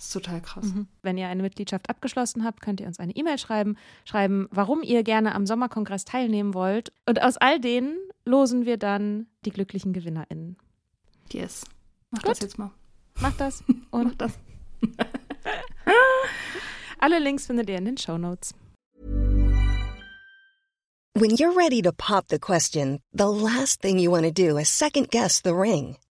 Das ist total krass. Wenn ihr eine Mitgliedschaft abgeschlossen habt, könnt ihr uns eine E-Mail schreiben, schreiben, warum ihr gerne am Sommerkongress teilnehmen wollt. Und aus all denen losen wir dann die glücklichen GewinnerInnen. Yes. Mach Gut. das jetzt mal. Macht das Mach und das. alle Links findet ihr in den Show Notes. When you're ready to pop the question, the last thing you want to do is second guess the ring.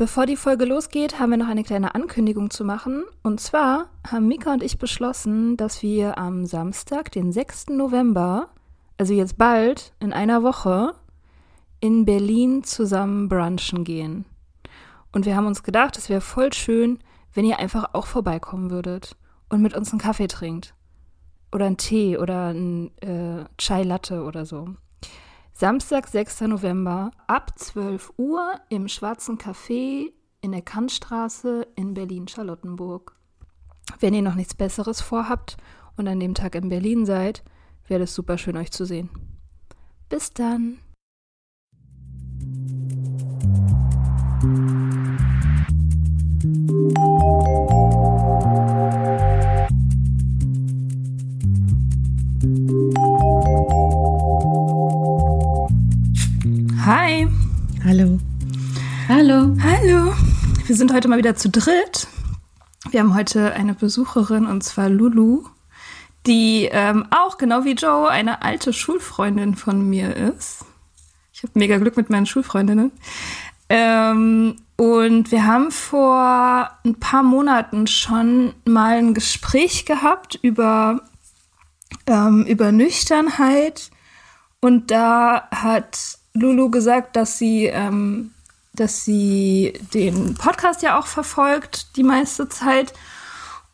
Bevor die Folge losgeht, haben wir noch eine kleine Ankündigung zu machen. Und zwar haben Mika und ich beschlossen, dass wir am Samstag, den 6. November, also jetzt bald, in einer Woche, in Berlin zusammen brunchen gehen. Und wir haben uns gedacht, es wäre voll schön, wenn ihr einfach auch vorbeikommen würdet und mit uns einen Kaffee trinkt. Oder einen Tee oder einen äh, Chai Latte oder so. Samstag, 6. November ab 12 Uhr im Schwarzen Café in der Kantstraße in Berlin-Charlottenburg. Wenn ihr noch nichts Besseres vorhabt und an dem Tag in Berlin seid, wäre es super schön, euch zu sehen. Bis dann! Hi! Wir sind heute mal wieder zu dritt. Wir haben heute eine Besucherin und zwar Lulu, die ähm, auch genau wie Joe eine alte Schulfreundin von mir ist. Ich habe mega Glück mit meinen Schulfreundinnen. Ähm, und wir haben vor ein paar Monaten schon mal ein Gespräch gehabt über, ähm, über Nüchternheit. Und da hat Lulu gesagt, dass sie, ähm, dass sie den Podcast ja auch verfolgt die meiste Zeit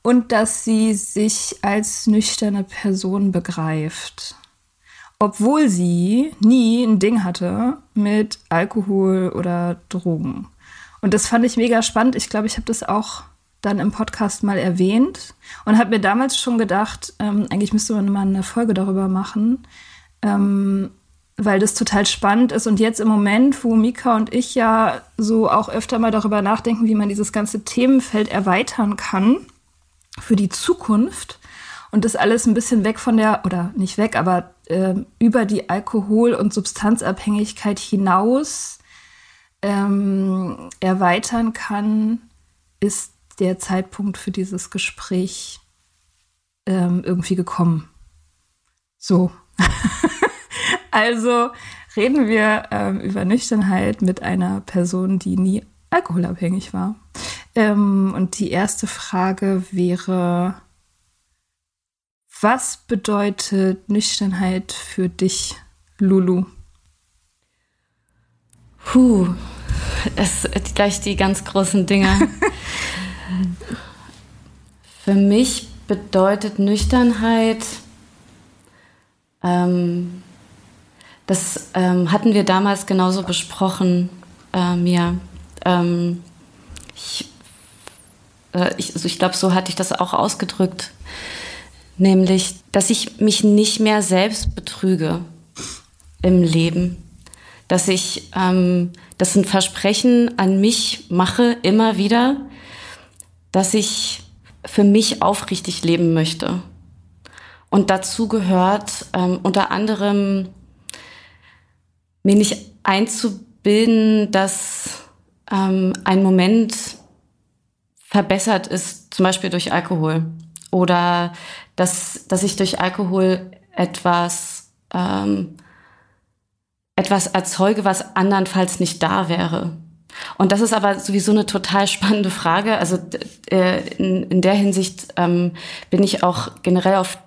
und dass sie sich als nüchterne Person begreift. Obwohl sie nie ein Ding hatte mit Alkohol oder Drogen. Und das fand ich mega spannend. Ich glaube, ich habe das auch dann im Podcast mal erwähnt und habe mir damals schon gedacht, ähm, eigentlich müsste man mal eine Folge darüber machen, ähm, weil das total spannend ist. Und jetzt im Moment, wo Mika und ich ja so auch öfter mal darüber nachdenken, wie man dieses ganze Themenfeld erweitern kann für die Zukunft und das alles ein bisschen weg von der, oder nicht weg, aber äh, über die Alkohol- und Substanzabhängigkeit hinaus ähm, erweitern kann, ist der Zeitpunkt für dieses Gespräch ähm, irgendwie gekommen. So. also reden wir ähm, über Nüchternheit mit einer Person, die nie alkoholabhängig war. Ähm, und die erste Frage wäre, was bedeutet Nüchternheit für dich, Lulu? Puh, es sind gleich die ganz großen Dinge. Für mich bedeutet Nüchternheit, ähm, das ähm, hatten wir damals genauso besprochen, äh, mir. Ähm, ich, äh, ich, also ich glaube, so hatte ich das auch ausgedrückt. Nämlich, dass ich mich nicht mehr selbst betrüge im Leben. Dass ich ähm, das ein Versprechen an mich mache, immer wieder, dass ich für mich aufrichtig leben möchte. Und dazu gehört ähm, unter anderem mir nicht einzubilden, dass ähm, ein Moment verbessert ist, zum Beispiel durch Alkohol. Oder dass, dass ich durch Alkohol etwas, ähm, etwas erzeuge, was andernfalls nicht da wäre. Und das ist aber sowieso eine total spannende Frage. Also äh, in, in der Hinsicht ähm, bin ich auch generell auf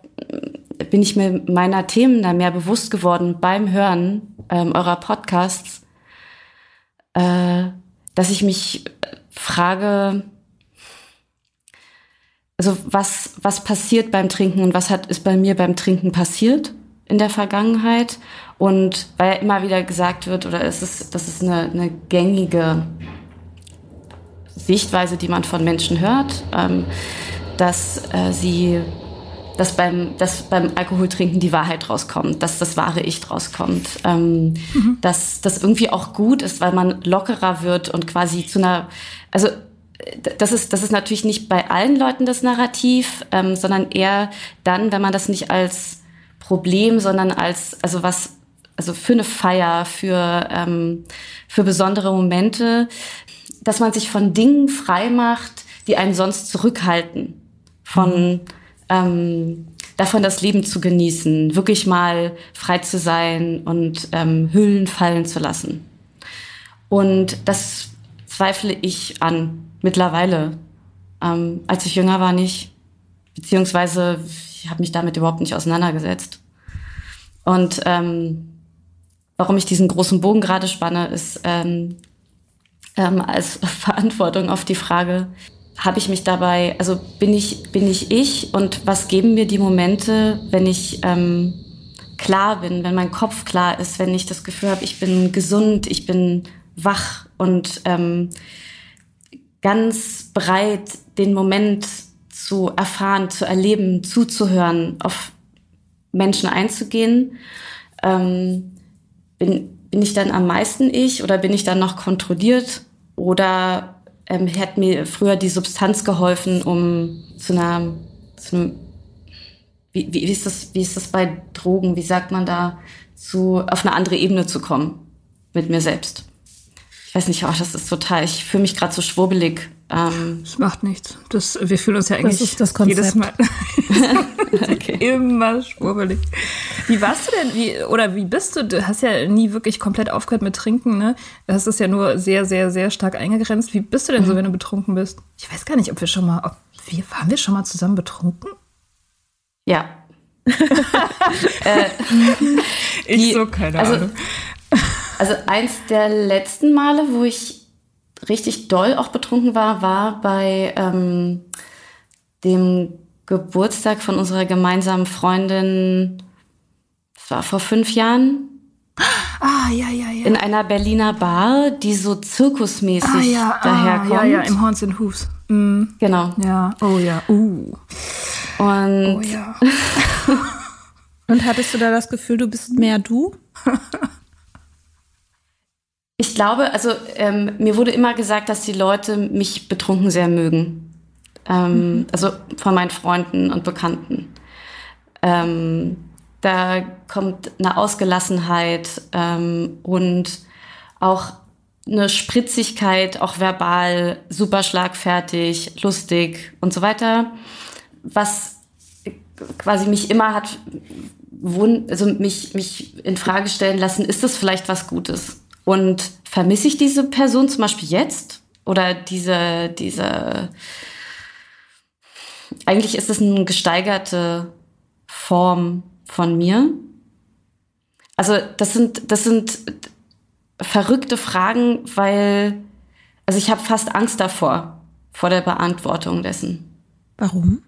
bin ich mir meiner Themen da mehr bewusst geworden beim Hören ähm, eurer Podcasts, äh, dass ich mich frage, also was, was passiert beim Trinken und was hat, ist bei mir beim Trinken passiert in der Vergangenheit? Und weil ja immer wieder gesagt wird, oder es ist, das ist eine, eine gängige Sichtweise, die man von Menschen hört, ähm, dass äh, sie dass beim, dass beim Alkoholtrinken die Wahrheit rauskommt, dass das wahre Ich rauskommt, ähm, mhm. dass das irgendwie auch gut ist, weil man lockerer wird und quasi zu einer, also das ist, das ist natürlich nicht bei allen Leuten das Narrativ, ähm, sondern eher dann, wenn man das nicht als Problem, sondern als, also was, also für eine Feier, für, ähm, für besondere Momente, dass man sich von Dingen frei macht, die einen sonst zurückhalten. Von, mhm ähm, davon das Leben zu genießen, wirklich mal frei zu sein und ähm, Hüllen fallen zu lassen. Und das zweifle ich an mittlerweile. Ähm, als ich jünger war nicht, beziehungsweise ich habe mich damit überhaupt nicht auseinandergesetzt. Und ähm, warum ich diesen großen Bogen gerade spanne, ist ähm, ähm, als Verantwortung auf die Frage, habe ich mich dabei, also bin ich, bin ich ich und was geben mir die Momente, wenn ich ähm, klar bin, wenn mein Kopf klar ist, wenn ich das Gefühl habe, ich bin gesund, ich bin wach und ähm, ganz bereit, den Moment zu erfahren, zu erleben, zuzuhören, auf Menschen einzugehen. Ähm, bin, bin ich dann am meisten ich oder bin ich dann noch kontrolliert oder ähm, hat mir früher die Substanz geholfen, um zu einer, zu einem, wie, wie, ist das, wie ist das bei Drogen, wie sagt man da, zu, auf eine andere Ebene zu kommen mit mir selbst. Ich weiß nicht, oh, das ist total, ich fühle mich gerade so schwurbelig. Ähm, das macht nichts. Das, wir fühlen uns ja eigentlich das das jedes Mal okay. immer schwurbelig. Wie warst du denn, wie, oder wie bist du? Du hast ja nie wirklich komplett aufgehört mit Trinken, ne? Du hast es ja nur sehr, sehr, sehr stark eingegrenzt. Wie bist du denn mhm. so, wenn du betrunken bist? Ich weiß gar nicht, ob wir schon mal, ob wir, waren wir schon mal zusammen betrunken? Ja. äh, ich die, so, keine also, Ahnung. Also eins der letzten Male, wo ich richtig doll auch betrunken war, war bei ähm, dem Geburtstag von unserer gemeinsamen Freundin. Das war vor fünf Jahren. Ah, ja, ja, ja. In einer Berliner Bar, die so zirkusmäßig ah, ja, ah, daherkommt. Ja, ja, im Horns and Hooves. Mhm. Genau. Ja, oh ja, uh. Und, oh ja. Und hattest du da das Gefühl, du bist mehr du? Ich glaube, also ähm, mir wurde immer gesagt, dass die Leute mich betrunken sehr mögen. Ähm, mhm. Also von meinen Freunden und Bekannten. Ähm, da kommt eine Ausgelassenheit ähm, und auch eine Spritzigkeit, auch verbal, super schlagfertig, lustig und so weiter, was quasi mich immer hat, also mich, mich in Frage stellen lassen, ist das vielleicht was Gutes? Und vermisse ich diese Person zum Beispiel jetzt? Oder diese, diese, eigentlich ist es eine gesteigerte Form von mir. Also das sind, das sind verrückte Fragen, weil, also ich habe fast Angst davor, vor der Beantwortung dessen. Warum?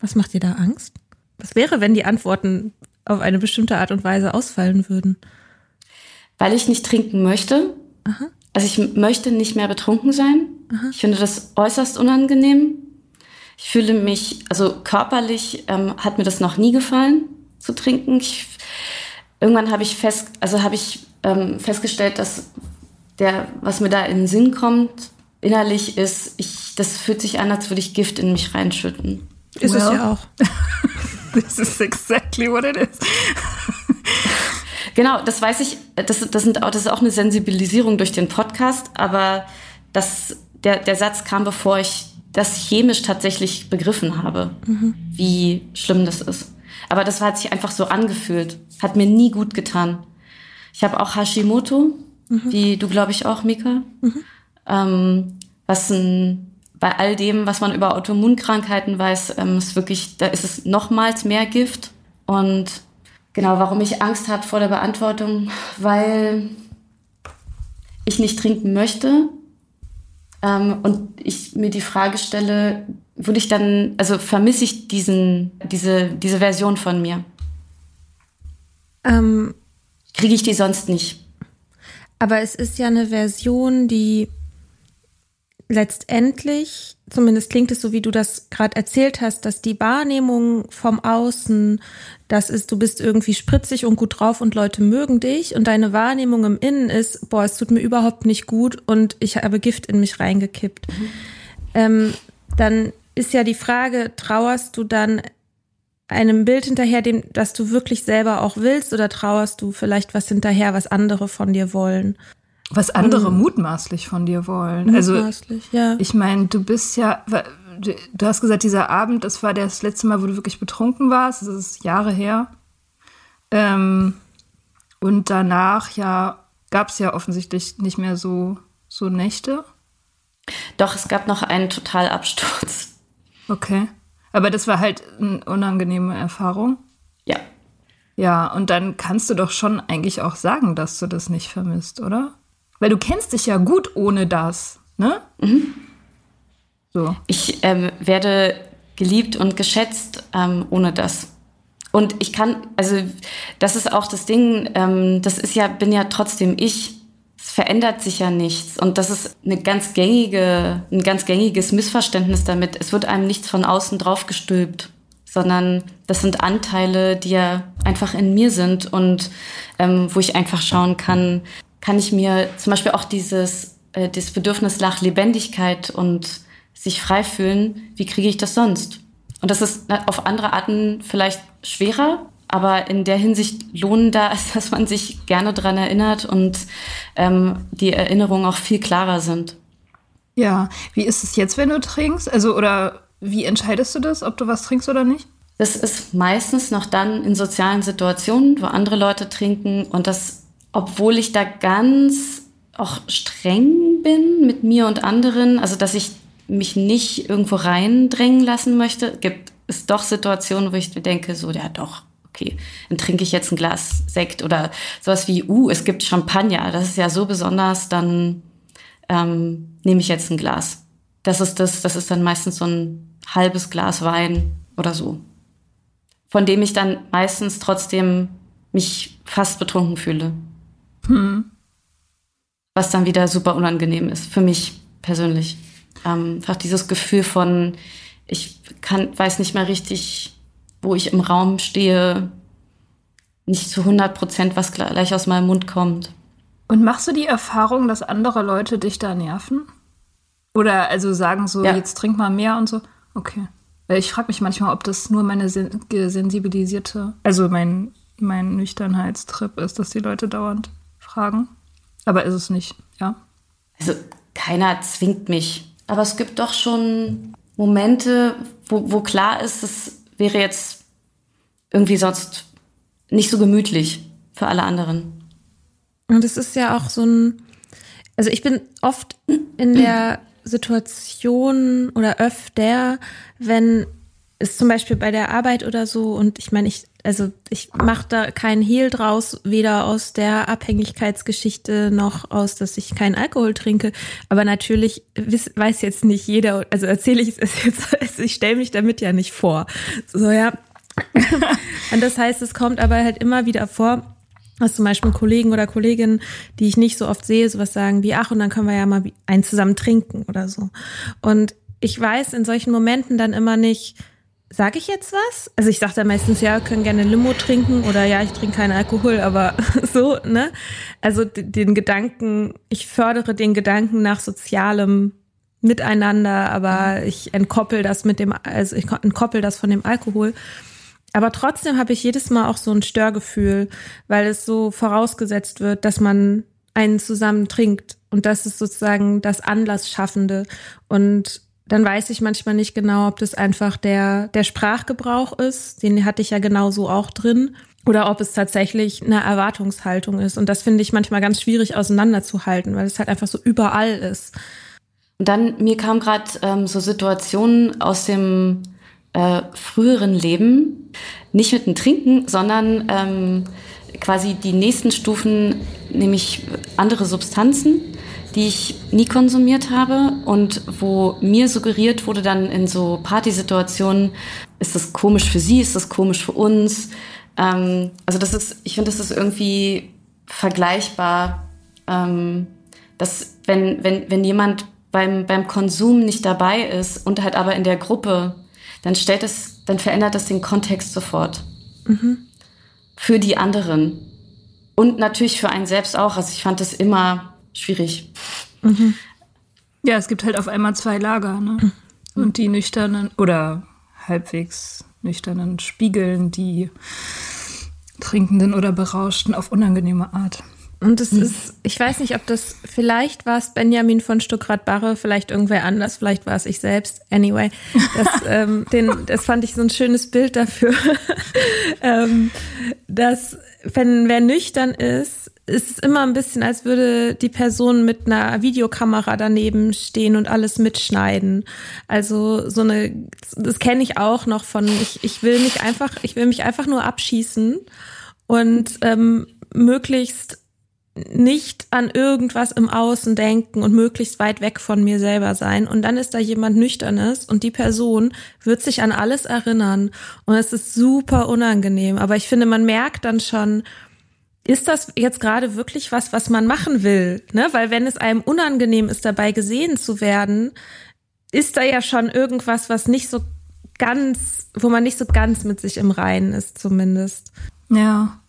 Was macht dir da Angst? Was wäre, wenn die Antworten auf eine bestimmte Art und Weise ausfallen würden? Weil ich nicht trinken möchte. Aha. Also ich möchte nicht mehr betrunken sein. Aha. Ich finde das äußerst unangenehm. Ich fühle mich, also körperlich ähm, hat mir das noch nie gefallen zu trinken. Ich, irgendwann habe ich fest, also habe ich ähm, festgestellt, dass der, was mir da in den Sinn kommt, innerlich ist, ich, das fühlt sich an, als würde ich Gift in mich reinschütten. Ist well, es ja auch. This is exactly what it is. Genau, das weiß ich, das, das, sind auch, das ist auch eine Sensibilisierung durch den Podcast, aber das, der, der Satz kam, bevor ich das chemisch tatsächlich begriffen habe, mhm. wie schlimm das ist. Aber das hat sich einfach so angefühlt. Hat mir nie gut getan. Ich habe auch Hashimoto, mhm. wie du, glaube ich, auch, Mika. Mhm. Ähm, was ein, bei all dem, was man über Autoimmunkrankheiten weiß, ähm, ist wirklich, da ist es nochmals mehr Gift. Und genau, warum ich Angst habe vor der Beantwortung, weil ich nicht trinken möchte. Ähm, und ich mir die Frage stelle, würde ich dann, also vermisse ich diesen, diese, diese Version von mir? Ähm, Kriege ich die sonst nicht? Aber es ist ja eine Version, die letztendlich, zumindest klingt es so, wie du das gerade erzählt hast, dass die Wahrnehmung vom Außen, das ist, du bist irgendwie spritzig und gut drauf und Leute mögen dich und deine Wahrnehmung im Innen ist, boah, es tut mir überhaupt nicht gut und ich habe Gift in mich reingekippt. Mhm. Ähm, dann ist ja die Frage, trauerst du dann einem Bild hinterher, dem, das du wirklich selber auch willst, oder trauerst du vielleicht was hinterher, was andere von dir wollen? Was andere mutmaßlich von dir wollen. Also, mutmaßlich, also, ja. Ich meine, du bist ja, du hast gesagt, dieser Abend, das war das letzte Mal, wo du wirklich betrunken warst. Das ist Jahre her. Ähm, und danach ja gab es ja offensichtlich nicht mehr so, so Nächte. Doch, es gab noch einen Totalabsturz. Okay. Aber das war halt eine unangenehme Erfahrung. Ja. Ja, und dann kannst du doch schon eigentlich auch sagen, dass du das nicht vermisst, oder? Weil du kennst dich ja gut ohne das, ne? Mhm. So. Ich ähm, werde geliebt und geschätzt ähm, ohne das. Und ich kann, also das ist auch das Ding, ähm, das ist ja, bin ja trotzdem ich es verändert sich ja nichts. Und das ist eine ganz gängige, ein ganz gängiges Missverständnis damit. Es wird einem nichts von außen draufgestülpt, sondern das sind Anteile, die ja einfach in mir sind und ähm, wo ich einfach schauen kann, kann ich mir zum Beispiel auch dieses, äh, dieses Bedürfnis nach Lebendigkeit und sich frei fühlen, wie kriege ich das sonst? Und das ist auf andere Arten vielleicht schwerer, aber in der Hinsicht lohnender, als dass man sich gerne dran erinnert und ähm, die Erinnerungen auch viel klarer sind. Ja, wie ist es jetzt, wenn du trinkst? Also, oder wie entscheidest du das, ob du was trinkst oder nicht? Das ist meistens noch dann in sozialen Situationen, wo andere Leute trinken und das, obwohl ich da ganz auch streng bin mit mir und anderen, also dass ich mich nicht irgendwo reindrängen lassen möchte, gibt es doch Situationen, wo ich denke, so, ja doch, okay, dann trinke ich jetzt ein Glas Sekt oder sowas wie, uh, es gibt Champagner, das ist ja so besonders, dann ähm, nehme ich jetzt ein Glas. Das ist das, das ist dann meistens so ein halbes Glas Wein oder so. Von dem ich dann meistens trotzdem mich fast betrunken fühle. Hm. Was dann wieder super unangenehm ist, für mich persönlich. Ähm, einfach dieses Gefühl von, ich kann, weiß nicht mehr richtig, wo ich im Raum stehe, nicht zu 100 Prozent, was gleich aus meinem Mund kommt. Und machst du die Erfahrung, dass andere Leute dich da nerven? Oder also sagen so, ja. jetzt trink mal mehr und so? Okay. Weil ich frage mich manchmal, ob das nur meine sen sensibilisierte, also mein, mein Nüchternheitstrip ist, dass die Leute dauernd fragen. Aber ist es nicht, ja? Also keiner zwingt mich. Aber es gibt doch schon Momente, wo, wo klar ist, es wäre jetzt irgendwie sonst nicht so gemütlich für alle anderen. Und es ist ja auch so ein, also ich bin oft in der Situation oder öfter, wenn ist zum Beispiel bei der Arbeit oder so und ich meine, ich, also ich mache da keinen Hehl draus, weder aus der Abhängigkeitsgeschichte noch aus, dass ich keinen Alkohol trinke. Aber natürlich weiß jetzt nicht jeder, also erzähle ich es jetzt, also ich stelle mich damit ja nicht vor. So, ja. und das heißt, es kommt aber halt immer wieder vor, dass zum Beispiel Kollegen oder Kolleginnen, die ich nicht so oft sehe, sowas sagen wie, ach, und dann können wir ja mal einen zusammen trinken oder so. Und ich weiß in solchen Momenten dann immer nicht, Sage ich jetzt was? Also ich sage da meistens, ja, können gerne Limo trinken oder ja, ich trinke keinen Alkohol, aber so, ne? Also den Gedanken, ich fördere den Gedanken nach sozialem Miteinander, aber ich entkoppel das mit dem, also ich entkoppel das von dem Alkohol. Aber trotzdem habe ich jedes Mal auch so ein Störgefühl, weil es so vorausgesetzt wird, dass man einen zusammen trinkt. Und das ist sozusagen das Anlassschaffende. Und dann weiß ich manchmal nicht genau, ob das einfach der, der Sprachgebrauch ist, den hatte ich ja genauso auch drin, oder ob es tatsächlich eine Erwartungshaltung ist. Und das finde ich manchmal ganz schwierig auseinanderzuhalten, weil es halt einfach so überall ist. Und dann, mir kam gerade ähm, so Situationen aus dem äh, früheren Leben, nicht mit dem Trinken, sondern ähm, quasi die nächsten Stufen, nämlich andere Substanzen die ich nie konsumiert habe und wo mir suggeriert wurde dann in so Partysituationen, ist das komisch für sie, ist das komisch für uns. Ähm, also das ist, ich finde, das ist irgendwie vergleichbar, ähm, dass wenn, wenn, wenn jemand beim, beim Konsum nicht dabei ist und halt aber in der Gruppe, dann stellt es, dann verändert das den Kontext sofort. Mhm. Für die anderen. Und natürlich für einen selbst auch. Also ich fand das immer schwierig. Mhm. Ja, es gibt halt auf einmal zwei Lager, ne? Mhm. Und die nüchternen oder halbwegs nüchternen spiegeln die Trinkenden oder Berauschten auf unangenehme Art. Und es ist, ich weiß nicht, ob das, vielleicht war es Benjamin von Stuckrad-Barre, vielleicht irgendwer anders, vielleicht war es ich selbst. Anyway, das, ähm, den, das fand ich so ein schönes Bild dafür, ähm, dass wenn wer nüchtern ist, ist es immer ein bisschen, als würde die Person mit einer Videokamera daneben stehen und alles mitschneiden. Also so eine, das kenne ich auch noch von, ich, ich will mich einfach, ich will mich einfach nur abschießen und ähm, möglichst nicht an irgendwas im Außen denken und möglichst weit weg von mir selber sein. Und dann ist da jemand Nüchternes und die Person wird sich an alles erinnern. Und es ist super unangenehm. Aber ich finde, man merkt dann schon, ist das jetzt gerade wirklich was, was man machen will? Ne? Weil wenn es einem unangenehm ist, dabei gesehen zu werden, ist da ja schon irgendwas, was nicht so ganz, wo man nicht so ganz mit sich im Reinen ist, zumindest. Ja.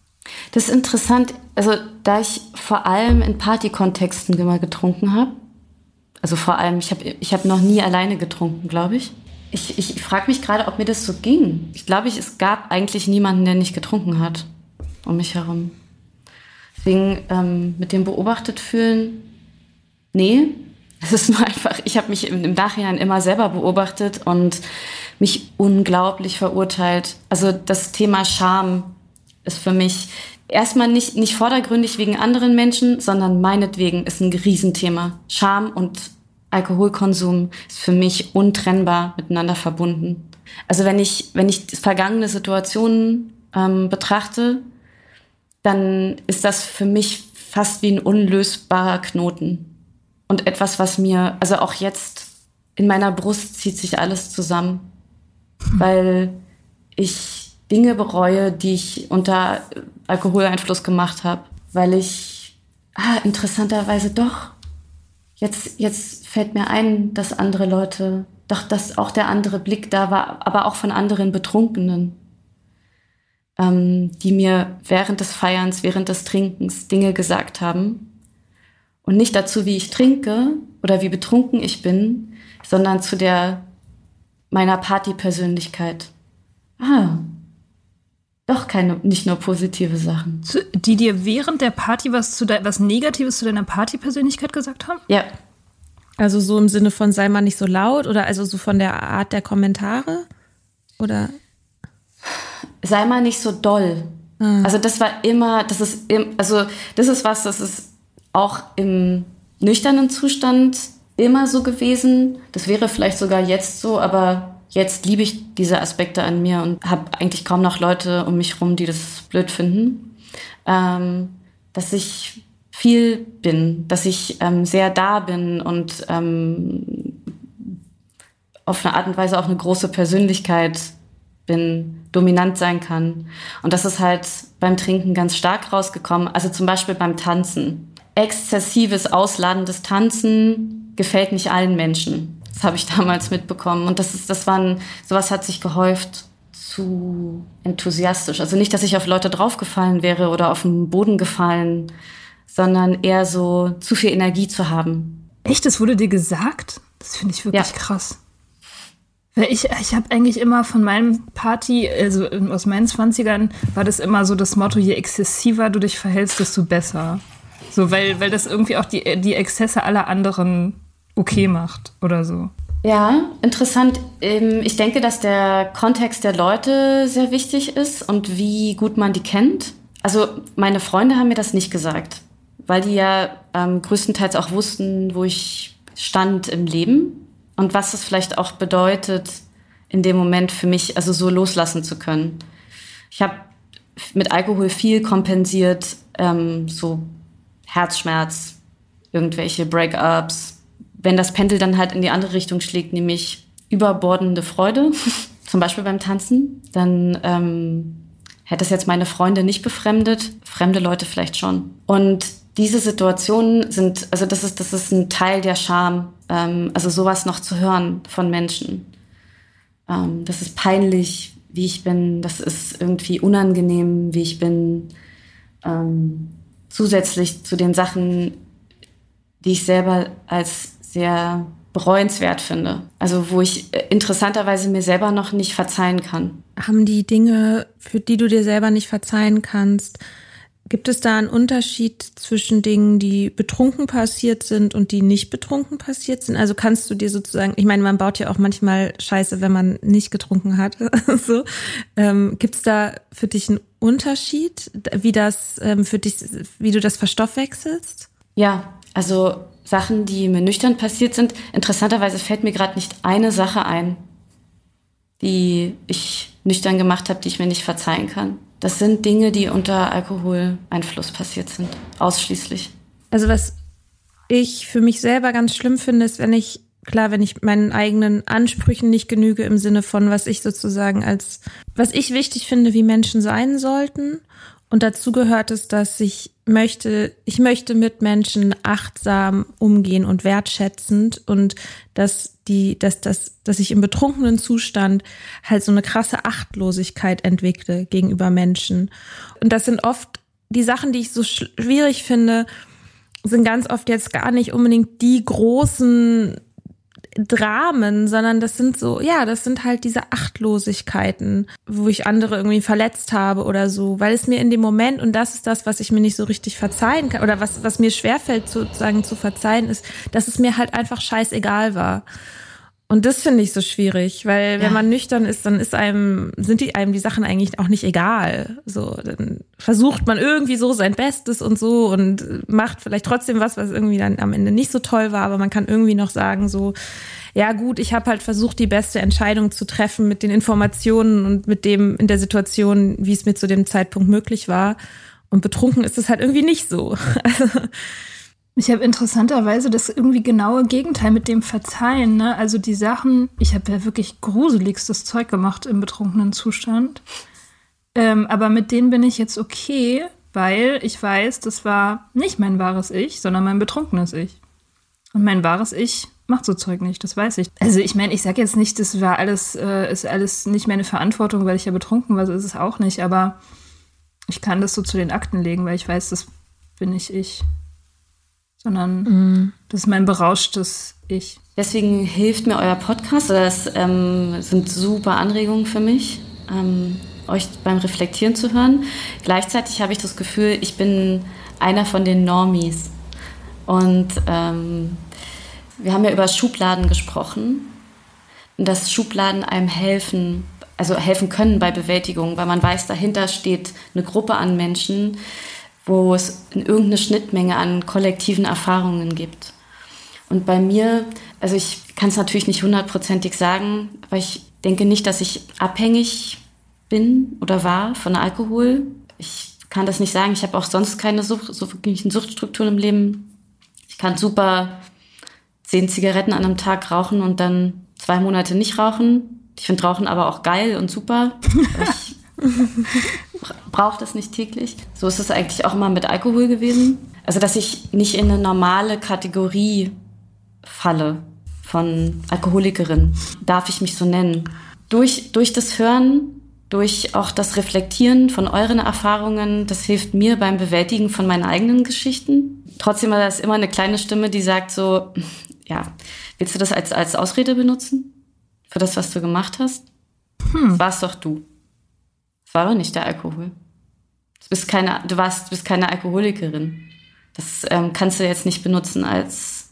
Das ist interessant. Also, da ich vor allem in Partykontexten immer getrunken habe, also vor allem, ich habe ich hab noch nie alleine getrunken, glaube ich. Ich, ich, ich frage mich gerade, ob mir das so ging. Ich glaube, es gab eigentlich niemanden, der nicht getrunken hat um mich herum. Deswegen ähm, mit dem beobachtet fühlen, nee, es ist nur einfach, ich habe mich im, Nachhinein immer selber beobachtet und mich unglaublich verurteilt. Also das Thema Scham ist für mich erstmal nicht, nicht vordergründig wegen anderen Menschen, sondern meinetwegen ist ein Riesenthema. Scham und Alkoholkonsum ist für mich untrennbar miteinander verbunden. Also wenn ich, wenn ich vergangene Situationen ähm, betrachte, dann ist das für mich fast wie ein unlösbarer Knoten. Und etwas, was mir, also auch jetzt in meiner Brust zieht sich alles zusammen, weil ich Dinge bereue, die ich unter Alkoholeinfluss gemacht habe, weil ich, ah, interessanterweise doch, jetzt, jetzt fällt mir ein, dass andere Leute, doch, dass auch der andere Blick da war, aber auch von anderen Betrunkenen ähm, die mir während des Feierns, während des Trinkens Dinge gesagt haben. Und nicht dazu, wie ich trinke oder wie betrunken ich bin, sondern zu der meiner Partypersönlichkeit. Ah, doch keine, nicht nur positive Sachen. Die dir während der Party was, zu de, was Negatives zu deiner Partypersönlichkeit gesagt haben? Ja. Also so im Sinne von sei mal nicht so laut oder also so von der Art der Kommentare? Oder? Sei mal nicht so doll. Mhm. Also das war immer, das ist, im, also das ist was, das ist auch im nüchternen Zustand immer so gewesen. Das wäre vielleicht sogar jetzt so, aber jetzt liebe ich diese Aspekte an mir und habe eigentlich kaum noch Leute um mich rum, die das blöd finden. Ähm, dass ich viel bin, dass ich ähm, sehr da bin und ähm, auf eine Art und Weise auch eine große Persönlichkeit bin, dominant sein kann. Und das ist halt beim Trinken ganz stark rausgekommen. Also zum Beispiel beim Tanzen. Exzessives, ausladendes Tanzen gefällt nicht allen Menschen. Das habe ich damals mitbekommen. Und das ist, das waren, sowas hat sich gehäuft zu enthusiastisch. Also nicht, dass ich auf Leute draufgefallen wäre oder auf den Boden gefallen, sondern eher so zu viel Energie zu haben. Echt, das wurde dir gesagt? Das finde ich wirklich ja. krass. Ich, ich habe eigentlich immer von meinem Party, also aus meinen Zwanzigern, war das immer so das Motto, je exzessiver du dich verhältst, desto besser. So, weil, weil das irgendwie auch die, die Exzesse aller anderen okay macht oder so. Ja, interessant. Ähm, ich denke, dass der Kontext der Leute sehr wichtig ist und wie gut man die kennt. Also meine Freunde haben mir das nicht gesagt, weil die ja ähm, größtenteils auch wussten, wo ich stand im Leben und was es vielleicht auch bedeutet, in dem Moment für mich, also so loslassen zu können. Ich habe mit Alkohol viel kompensiert, ähm, so Herzschmerz, irgendwelche Breakups. Wenn das Pendel dann halt in die andere Richtung schlägt, nämlich überbordende Freude, zum Beispiel beim Tanzen, dann ähm, hätte es jetzt meine Freunde nicht befremdet, fremde Leute vielleicht schon. Und diese Situationen sind, also das ist, das ist ein Teil der Scham, ähm, also sowas noch zu hören von Menschen. Ähm, das ist peinlich, wie ich bin, das ist irgendwie unangenehm, wie ich bin. Ähm, zusätzlich zu den Sachen, die ich selber als sehr bereuenswert finde. Also wo ich äh, interessanterweise mir selber noch nicht verzeihen kann. Haben die Dinge, für die du dir selber nicht verzeihen kannst, Gibt es da einen Unterschied zwischen Dingen, die betrunken passiert sind und die nicht betrunken passiert sind? Also kannst du dir sozusagen, ich meine, man baut ja auch manchmal Scheiße, wenn man nicht getrunken hat. so. Ähm, Gibt es da für dich einen Unterschied, wie das ähm, für dich, wie du das verstoffwechselst? Ja, also Sachen, die mir nüchtern passiert sind. Interessanterweise fällt mir gerade nicht eine Sache ein, die ich nüchtern gemacht habe, die ich mir nicht verzeihen kann. Das sind Dinge, die unter Alkoholeinfluss passiert sind. Ausschließlich. Also was ich für mich selber ganz schlimm finde, ist, wenn ich, klar, wenn ich meinen eigenen Ansprüchen nicht genüge im Sinne von, was ich sozusagen als, was ich wichtig finde, wie Menschen sein sollten und dazu gehört es, dass ich möchte, ich möchte mit Menschen achtsam umgehen und wertschätzend und dass die, dass, dass, dass ich im betrunkenen Zustand halt so eine krasse Achtlosigkeit entwickle gegenüber Menschen. Und das sind oft die Sachen, die ich so schwierig finde, sind ganz oft jetzt gar nicht unbedingt die großen Dramen, sondern das sind so, ja, das sind halt diese Achtlosigkeiten, wo ich andere irgendwie verletzt habe oder so, weil es mir in dem Moment, und das ist das, was ich mir nicht so richtig verzeihen kann, oder was, was mir schwerfällt sozusagen zu verzeihen, ist, dass es mir halt einfach scheißegal war. Und das finde ich so schwierig, weil ja. wenn man nüchtern ist, dann ist einem, sind die einem die Sachen eigentlich auch nicht egal. So, dann versucht man irgendwie so sein Bestes und so und macht vielleicht trotzdem was, was irgendwie dann am Ende nicht so toll war, aber man kann irgendwie noch sagen, so, ja gut, ich habe halt versucht, die beste Entscheidung zu treffen mit den Informationen und mit dem in der Situation, wie es mir zu dem Zeitpunkt möglich war. Und betrunken ist es halt irgendwie nicht so. Also, ich habe interessanterweise das irgendwie genaue Gegenteil mit dem Verzeihen. Ne? Also die Sachen, ich habe ja wirklich gruseligstes Zeug gemacht im betrunkenen Zustand. Ähm, aber mit denen bin ich jetzt okay, weil ich weiß, das war nicht mein wahres Ich, sondern mein betrunkenes Ich. Und mein wahres Ich macht so Zeug nicht, das weiß ich. Also ich meine, ich sage jetzt nicht, das war alles, äh, ist alles nicht meine Verantwortung, weil ich ja betrunken war, so ist es auch nicht. Aber ich kann das so zu den Akten legen, weil ich weiß, das bin nicht ich sondern mm. das ist mein berauschtes Ich. Deswegen hilft mir euer Podcast. Das ähm, sind super Anregungen für mich, ähm, euch beim Reflektieren zu hören. Gleichzeitig habe ich das Gefühl, ich bin einer von den Normies. Und ähm, wir haben ja über Schubladen gesprochen. Und dass Schubladen einem helfen, also helfen können bei Bewältigung, weil man weiß, dahinter steht eine Gruppe an Menschen, wo es irgendeine Schnittmenge an kollektiven Erfahrungen gibt. Und bei mir, also ich kann es natürlich nicht hundertprozentig sagen, aber ich denke nicht, dass ich abhängig bin oder war von Alkohol. Ich kann das nicht sagen. Ich habe auch sonst keine Sucht, so wirklichen Suchtstrukturen im Leben. Ich kann super zehn Zigaretten an einem Tag rauchen und dann zwei Monate nicht rauchen. Ich finde Rauchen aber auch geil und super. ich brauche das nicht täglich. So ist es eigentlich auch immer mit Alkohol gewesen. Also, dass ich nicht in eine normale Kategorie falle von Alkoholikerin, darf ich mich so nennen. Durch, durch das Hören durch auch das Reflektieren von euren Erfahrungen. Das hilft mir beim Bewältigen von meinen eigenen Geschichten. Trotzdem war das immer eine kleine Stimme, die sagt so, ja, willst du das als, als Ausrede benutzen? Für das, was du gemacht hast? Hm. Das warst doch du. Das war doch nicht der Alkohol. Du bist keine, du warst, du bist keine Alkoholikerin. Das ähm, kannst du jetzt nicht benutzen als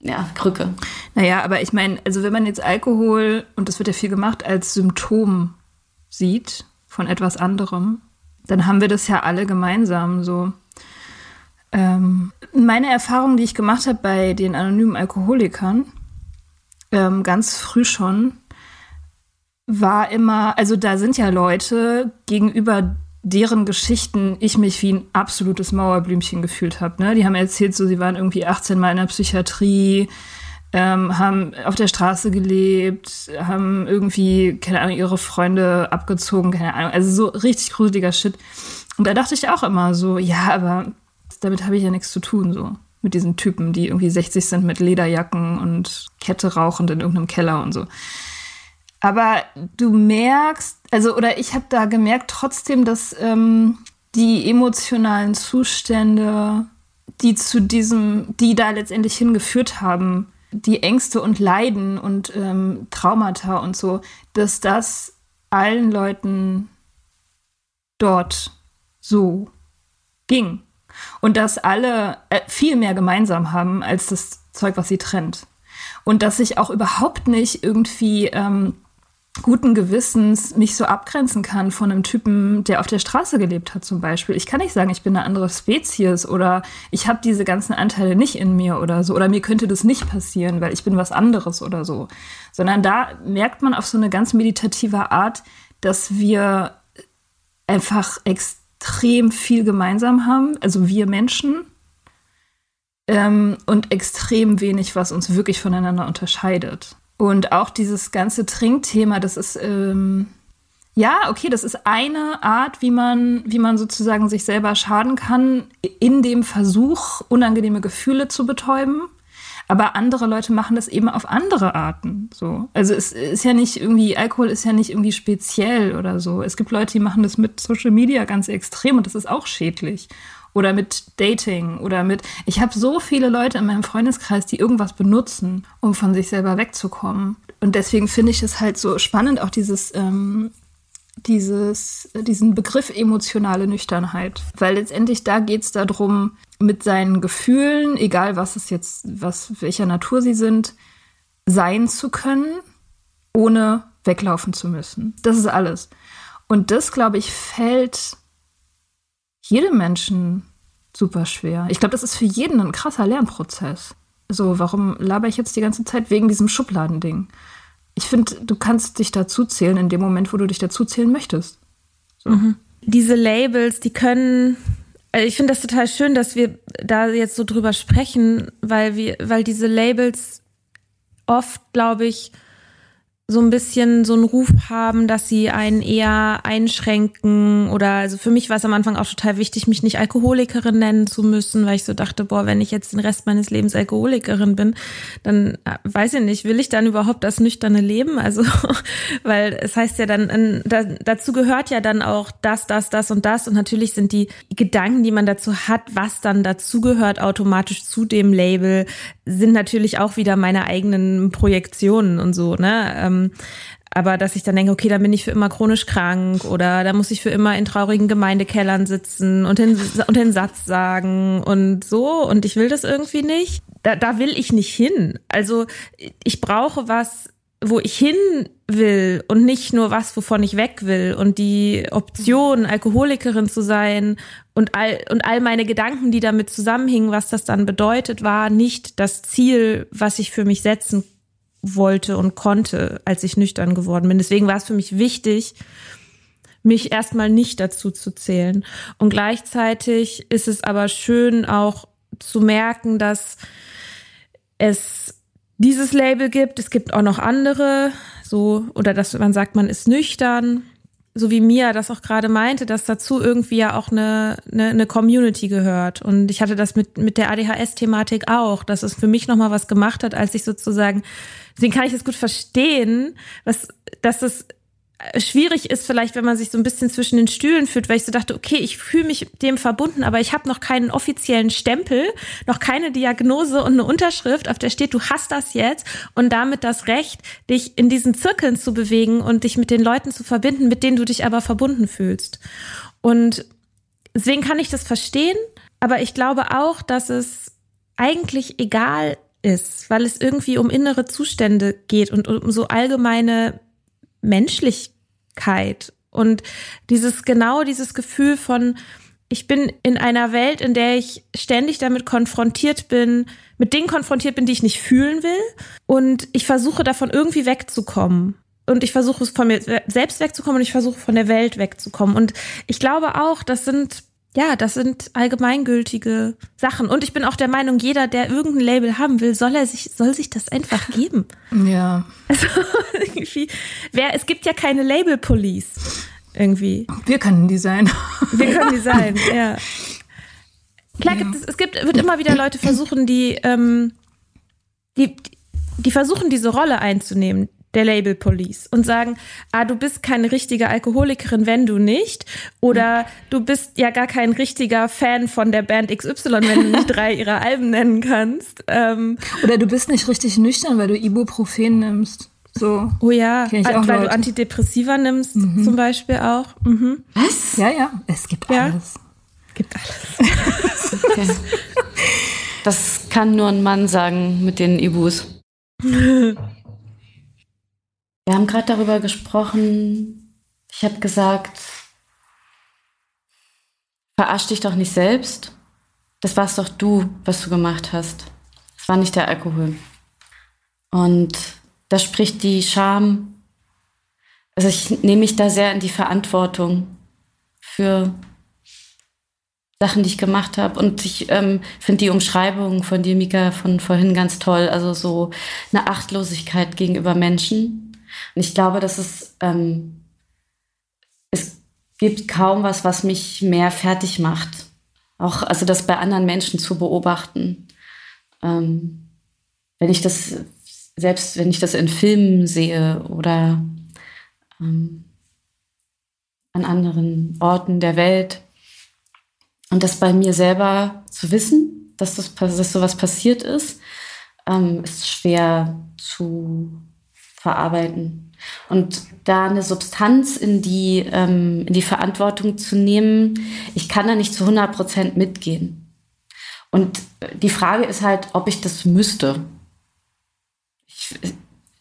ja, Krücke. Naja, aber ich meine, also wenn man jetzt Alkohol, und das wird ja viel gemacht, als Symptom sieht von etwas anderem, dann haben wir das ja alle gemeinsam so. Ähm, meine Erfahrung, die ich gemacht habe bei den anonymen Alkoholikern, ähm, ganz früh schon, war immer, also da sind ja Leute, gegenüber deren Geschichten ich mich wie ein absolutes Mauerblümchen gefühlt habe. Ne? Die haben erzählt, so sie waren irgendwie 18 Mal in der Psychiatrie, ähm, haben auf der Straße gelebt, haben irgendwie, keine Ahnung, ihre Freunde abgezogen, keine Ahnung. Also so richtig gruseliger Shit. Und da dachte ich auch immer so, ja, aber damit habe ich ja nichts zu tun, so. Mit diesen Typen, die irgendwie 60 sind mit Lederjacken und Kette rauchend in irgendeinem Keller und so. Aber du merkst, also, oder ich habe da gemerkt trotzdem, dass ähm, die emotionalen Zustände, die zu diesem, die da letztendlich hingeführt haben, die Ängste und Leiden und ähm, Traumata und so, dass das allen Leuten dort so ging. Und dass alle äh, viel mehr gemeinsam haben als das Zeug, was sie trennt. Und dass ich auch überhaupt nicht irgendwie ähm, guten Gewissens mich so abgrenzen kann von einem Typen, der auf der Straße gelebt hat zum Beispiel. Ich kann nicht sagen, ich bin eine andere Spezies oder ich habe diese ganzen Anteile nicht in mir oder so oder mir könnte das nicht passieren, weil ich bin was anderes oder so. Sondern da merkt man auf so eine ganz meditative Art, dass wir einfach extrem viel gemeinsam haben, also wir Menschen, ähm, und extrem wenig, was uns wirklich voneinander unterscheidet. Und auch dieses ganze Trinkthema, das ist, ähm, ja, okay, das ist eine Art, wie man, wie man sozusagen sich selber schaden kann, in dem Versuch, unangenehme Gefühle zu betäuben. Aber andere Leute machen das eben auf andere Arten. So. Also es ist ja nicht irgendwie, Alkohol ist ja nicht irgendwie speziell oder so. Es gibt Leute, die machen das mit Social Media ganz extrem und das ist auch schädlich oder mit Dating oder mit. Ich habe so viele Leute in meinem Freundeskreis, die irgendwas benutzen, um von sich selber wegzukommen. Und deswegen finde ich es halt so spannend, auch dieses, ähm, dieses, diesen Begriff emotionale Nüchternheit. Weil letztendlich da geht es darum, mit seinen Gefühlen, egal was es jetzt, was, welcher Natur sie sind, sein zu können, ohne weglaufen zu müssen. Das ist alles. Und das, glaube ich, fällt jedem Menschen super schwer. Ich glaube, das ist für jeden ein krasser Lernprozess. So, warum laber ich jetzt die ganze Zeit wegen diesem Schubladending? Ich finde, du kannst dich dazu zählen in dem Moment, wo du dich dazu zählen möchtest. So. Mhm. Diese Labels, die können also ich finde das total schön, dass wir da jetzt so drüber sprechen, weil wir, weil diese Labels oft, glaube ich, so ein bisschen so einen Ruf haben, dass sie einen eher einschränken oder also für mich war es am Anfang auch total wichtig, mich nicht Alkoholikerin nennen zu müssen, weil ich so dachte, boah, wenn ich jetzt den Rest meines Lebens Alkoholikerin bin, dann äh, weiß ich nicht, will ich dann überhaupt das nüchterne Leben? Also, weil es heißt ja dann, da, dazu gehört ja dann auch das, das, das und das und natürlich sind die Gedanken, die man dazu hat, was dann dazu gehört, automatisch zu dem Label, sind natürlich auch wieder meine eigenen Projektionen und so, ne? Ähm, aber dass ich dann denke, okay, dann bin ich für immer chronisch krank oder da muss ich für immer in traurigen Gemeindekellern sitzen und den, und den Satz sagen und so und ich will das irgendwie nicht. Da, da will ich nicht hin. Also ich brauche was, wo ich hin will und nicht nur was, wovon ich weg will. Und die Option, Alkoholikerin zu sein und all, und all meine Gedanken, die damit zusammenhingen, was das dann bedeutet, war nicht das Ziel, was ich für mich setzen wollte und konnte, als ich nüchtern geworden bin. Deswegen war es für mich wichtig, mich erstmal nicht dazu zu zählen. Und gleichzeitig ist es aber schön auch zu merken, dass es dieses Label gibt. Es gibt auch noch andere, so, oder dass man sagt, man ist nüchtern so wie Mia das auch gerade meinte, dass dazu irgendwie ja auch eine, eine, eine Community gehört. Und ich hatte das mit, mit der ADHS-Thematik auch, dass es für mich nochmal was gemacht hat, als ich sozusagen, deswegen kann ich das gut verstehen, was, dass es schwierig ist vielleicht, wenn man sich so ein bisschen zwischen den Stühlen fühlt, weil ich so dachte, okay, ich fühle mich dem verbunden, aber ich habe noch keinen offiziellen Stempel, noch keine Diagnose und eine Unterschrift, auf der steht, du hast das jetzt und damit das Recht, dich in diesen Zirkeln zu bewegen und dich mit den Leuten zu verbinden, mit denen du dich aber verbunden fühlst. Und deswegen kann ich das verstehen, aber ich glaube auch, dass es eigentlich egal ist, weil es irgendwie um innere Zustände geht und um so allgemeine Menschlichkeit und dieses genau dieses Gefühl von ich bin in einer Welt, in der ich ständig damit konfrontiert bin, mit Dingen konfrontiert bin, die ich nicht fühlen will und ich versuche davon irgendwie wegzukommen. Und ich versuche von mir selbst wegzukommen und ich versuche von der Welt wegzukommen. Und ich glaube auch, das sind ja, das sind allgemeingültige Sachen. Und ich bin auch der Meinung, jeder, der irgendein Label haben will, soll er sich, soll sich das einfach geben. Ja. Also irgendwie, wer, es gibt ja keine Label-Police. Irgendwie. Wir können die sein. Wir können die sein, ja. Klar ja. gibt es, es gibt, wird immer wieder Leute versuchen, die, ähm, die, die versuchen, diese Rolle einzunehmen der Label Police und sagen, ah, du bist keine richtige Alkoholikerin, wenn du nicht. Oder du bist ja gar kein richtiger Fan von der Band XY, wenn du nicht drei ihrer Alben nennen kannst. Ähm, Oder du bist nicht richtig nüchtern, weil du Ibuprofen nimmst. So. Oh ja, weil Leute. du Antidepressiva nimmst mhm. zum Beispiel auch. Mhm. Was? Ja, ja, es gibt ja. alles. Gibt alles. okay. Das kann nur ein Mann sagen mit den Ibus. Wir haben gerade darüber gesprochen. Ich habe gesagt, verarsch dich doch nicht selbst. Das warst doch du, was du gemacht hast. Es war nicht der Alkohol. Und da spricht die Scham. Also ich nehme mich da sehr in die Verantwortung für Sachen, die ich gemacht habe. Und ich ähm, finde die Umschreibung von dir, Mika, von vorhin ganz toll. Also so eine Achtlosigkeit gegenüber Menschen. Und ich glaube, dass es, ähm, es gibt kaum was, was mich mehr fertig macht. Auch, also das bei anderen Menschen zu beobachten. Ähm, wenn ich das, selbst wenn ich das in Filmen sehe oder ähm, an anderen Orten der Welt. Und das bei mir selber zu wissen, dass, das, dass sowas passiert ist, ähm, ist schwer zu verarbeiten. Und da eine Substanz in die, ähm, in die Verantwortung zu nehmen, ich kann da nicht zu 100 Prozent mitgehen. Und die Frage ist halt, ob ich das müsste. Ich,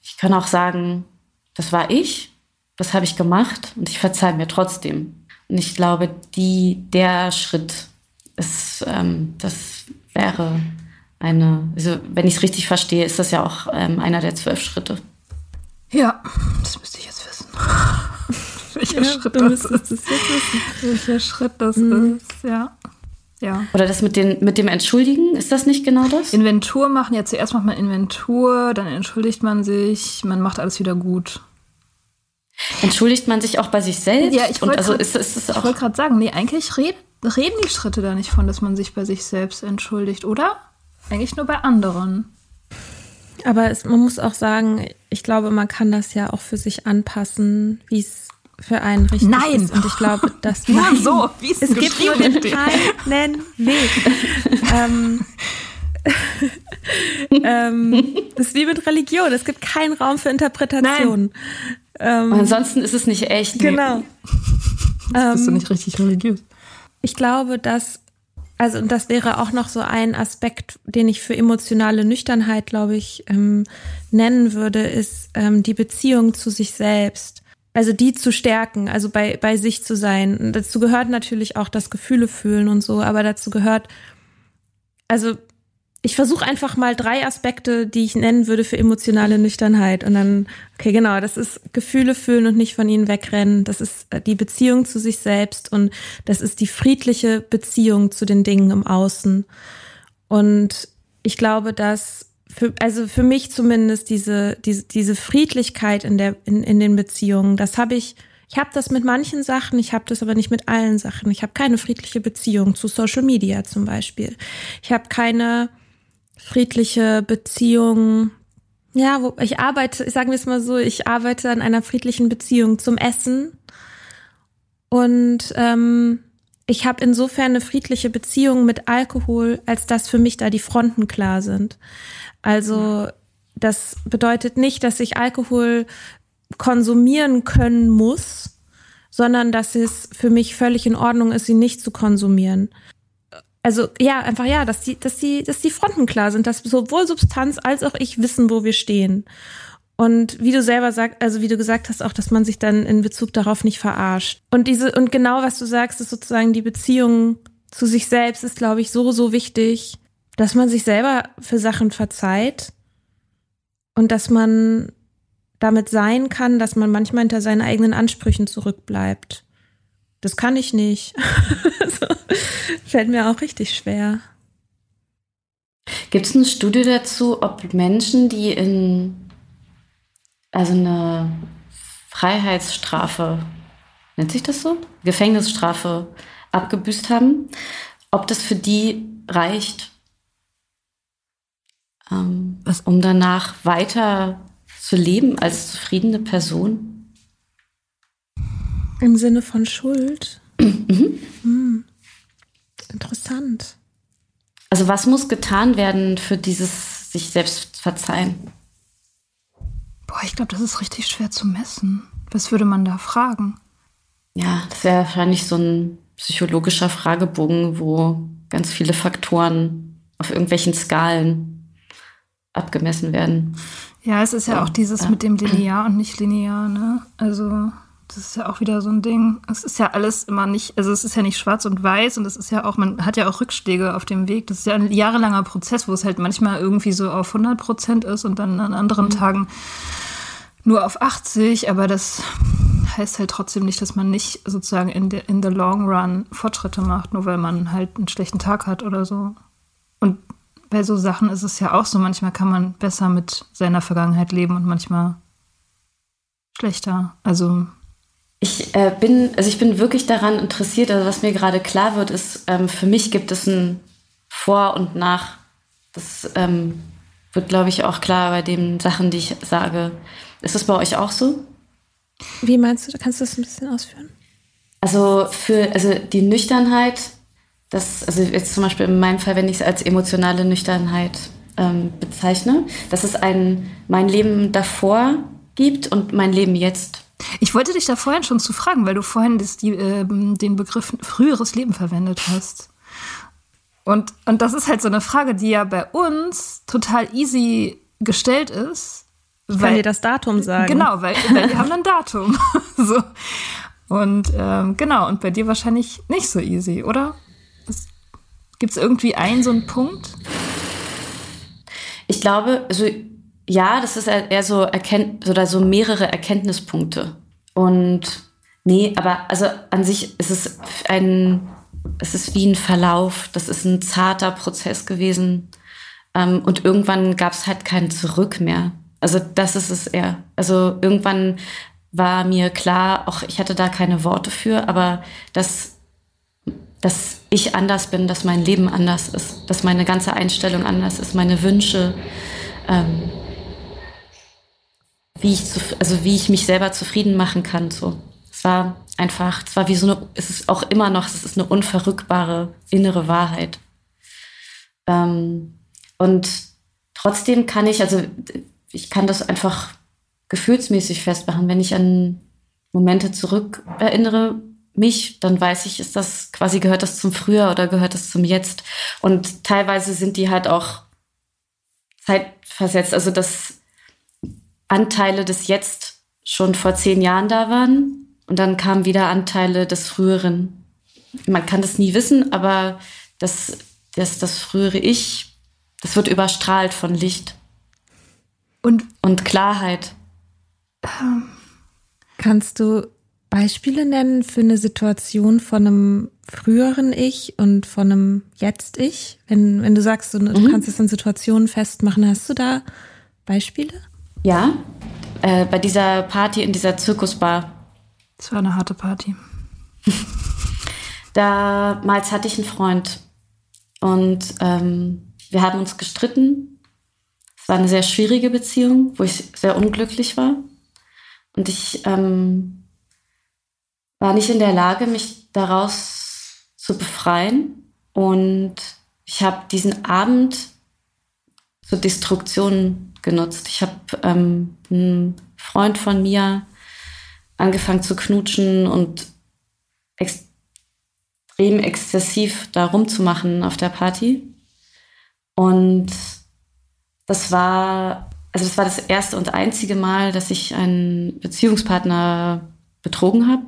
ich kann auch sagen, das war ich, das habe ich gemacht und ich verzeihe mir trotzdem. Und ich glaube, die, der Schritt ist, ähm, das wäre eine, also wenn ich es richtig verstehe, ist das ja auch ähm, einer der zwölf Schritte. Ja, das müsste ich jetzt wissen. Welcher ja, Schritt das ist. Es jetzt wissen. Welcher Schritt das mhm. ist, ja. Ja. Oder das mit, den, mit dem Entschuldigen, ist das nicht genau das? Inventur machen, ja, zuerst macht man Inventur, dann entschuldigt man sich, man macht alles wieder gut. Entschuldigt man sich auch bei sich selbst? Ja, ich wollte also wollt gerade sagen, nee, eigentlich red, reden die Schritte da nicht von, dass man sich bei sich selbst entschuldigt, oder? Eigentlich nur bei anderen. Aber es, man muss auch sagen, ich glaube, man kann das ja auch für sich anpassen, wie es für einen richtig nein. ist. Und ich glaube, dass ja, so, wie es, es gibt nur keinen Weg. ähm, ähm, das ist wie mit Religion. Es gibt keinen Raum für Interpretation. Ähm, ansonsten ist es nicht echt. Genau. Das bist du nicht richtig religiös. Ich glaube, dass also und das wäre auch noch so ein Aspekt, den ich für emotionale Nüchternheit, glaube ich, ähm, nennen würde, ist ähm, die Beziehung zu sich selbst. Also die zu stärken, also bei, bei sich zu sein. Und dazu gehört natürlich auch das Gefühle fühlen und so, aber dazu gehört, also ich versuche einfach mal drei Aspekte, die ich nennen würde für emotionale Nüchternheit. Und dann, okay, genau, das ist Gefühle fühlen und nicht von ihnen wegrennen. Das ist äh, die Beziehung zu sich selbst und das ist die friedliche Beziehung zu den Dingen im Außen. Und ich glaube, dass für, also für mich zumindest diese, diese, diese Friedlichkeit in der, in, in den Beziehungen, das habe ich, ich habe das mit manchen Sachen, ich habe das aber nicht mit allen Sachen. Ich habe keine friedliche Beziehung zu Social Media zum Beispiel. Ich habe keine friedliche Beziehung. Ja, wo ich arbeite, sagen wir es mal so, ich arbeite an einer friedlichen Beziehung zum Essen. Und ähm, ich habe insofern eine friedliche Beziehung mit Alkohol, als dass für mich da die Fronten klar sind. Also das bedeutet nicht, dass ich Alkohol konsumieren können muss, sondern dass es für mich völlig in Ordnung ist, sie nicht zu konsumieren also ja, einfach ja, dass die, dass die, dass die Fronten klar sind, dass sowohl Substanz als auch ich wissen, wo wir stehen. Und wie du selber sagst, also wie du gesagt hast, auch, dass man sich dann in Bezug darauf nicht verarscht. Und diese, und genau was du sagst, ist sozusagen die Beziehung zu sich selbst ist, glaube ich, so, so wichtig, dass man sich selber für Sachen verzeiht und dass man damit sein kann, dass man manchmal hinter seinen eigenen Ansprüchen zurückbleibt das kann ich nicht. so, fällt mir auch richtig schwer. Gibt es eine Studie dazu, ob Menschen, die in also eine Freiheitsstrafe, nennt sich das so? Gefängnisstrafe abgebüßt haben, ob das für die reicht, ähm, um danach weiter zu leben als zufriedene Person? Im Sinne von Schuld. Mhm. Hm. Interessant. Also was muss getan werden für dieses sich selbst verzeihen? Boah, ich glaube, das ist richtig schwer zu messen. Was würde man da fragen? Ja, das wäre wahrscheinlich so ein psychologischer Fragebogen, wo ganz viele Faktoren auf irgendwelchen Skalen abgemessen werden. Ja, es ist ja, ja auch dieses ja. mit dem linear und nicht linear, ne? Also das ist ja auch wieder so ein Ding. Es ist ja alles immer nicht, also es ist ja nicht schwarz und weiß und es ist ja auch, man hat ja auch Rückschläge auf dem Weg. Das ist ja ein jahrelanger Prozess, wo es halt manchmal irgendwie so auf 100 Prozent ist und dann an anderen mhm. Tagen nur auf 80. Aber das heißt halt trotzdem nicht, dass man nicht sozusagen in, the, in the long run Fortschritte macht, nur weil man halt einen schlechten Tag hat oder so. Und bei so Sachen ist es ja auch so, manchmal kann man besser mit seiner Vergangenheit leben und manchmal schlechter. Also ich äh, bin, also ich bin wirklich daran interessiert. Also was mir gerade klar wird, ist, ähm, für mich gibt es ein Vor und Nach. Das ähm, wird, glaube ich, auch klar bei den Sachen, die ich sage. Ist das bei euch auch so? Wie meinst du? Kannst du das ein bisschen ausführen? Also für, also die Nüchternheit, das, also jetzt zum Beispiel in meinem Fall, wenn ich es als emotionale Nüchternheit ähm, bezeichne, dass es ein mein Leben davor gibt und mein Leben jetzt. Ich wollte dich da vorhin schon zu fragen, weil du vorhin das, die, äh, den Begriff früheres Leben verwendet hast. Und, und das ist halt so eine Frage, die ja bei uns total easy gestellt ist. Ich weil, kann dir das Datum sagen. Genau, weil, weil wir haben ein Datum. so. Und ähm, genau, und bei dir wahrscheinlich nicht so easy, oder? Gibt es irgendwie einen so einen Punkt? Ich glaube, also ja, das ist eher so erkennt oder so mehrere Erkenntnispunkte. Und nee, aber also an sich ist es ein, es ist wie ein Verlauf. Das ist ein zarter Prozess gewesen. Ähm, und irgendwann gab es halt kein Zurück mehr. Also das ist es eher. Also irgendwann war mir klar, auch ich hatte da keine Worte für, aber dass, dass ich anders bin, dass mein Leben anders ist, dass meine ganze Einstellung anders ist, meine Wünsche. Ähm, wie ich, zu, also wie ich mich selber zufrieden machen kann. So. Es war einfach, es war wie so eine, es ist auch immer noch, es ist eine unverrückbare innere Wahrheit. Ähm, und trotzdem kann ich, also ich kann das einfach gefühlsmäßig festmachen. Wenn ich an Momente zurück erinnere, mich, dann weiß ich, ist das quasi gehört das zum Früher oder gehört das zum Jetzt. Und teilweise sind die halt auch zeitversetzt. Also das Anteile des Jetzt schon vor zehn Jahren da waren und dann kamen wieder Anteile des Früheren. Man kann das nie wissen, aber das, das, das frühere Ich das wird überstrahlt von Licht Und und Klarheit. Kannst du Beispiele nennen für eine Situation von einem früheren Ich und von einem Jetzt-Ich? Wenn, wenn du sagst, du, du kannst es an Situationen festmachen, hast du da Beispiele? Ja, äh, bei dieser Party in dieser Zirkusbar. es war eine harte Party. Damals hatte ich einen Freund und ähm, wir haben uns gestritten. Es war eine sehr schwierige Beziehung, wo ich sehr unglücklich war. Und ich ähm, war nicht in der Lage, mich daraus zu befreien. Und ich habe diesen Abend zur Destruktion genutzt. Ich habe ähm, einen Freund von mir angefangen zu knutschen und extrem exzessiv da rumzumachen auf der Party. Und das war, also das war das erste und einzige Mal, dass ich einen Beziehungspartner betrogen habe.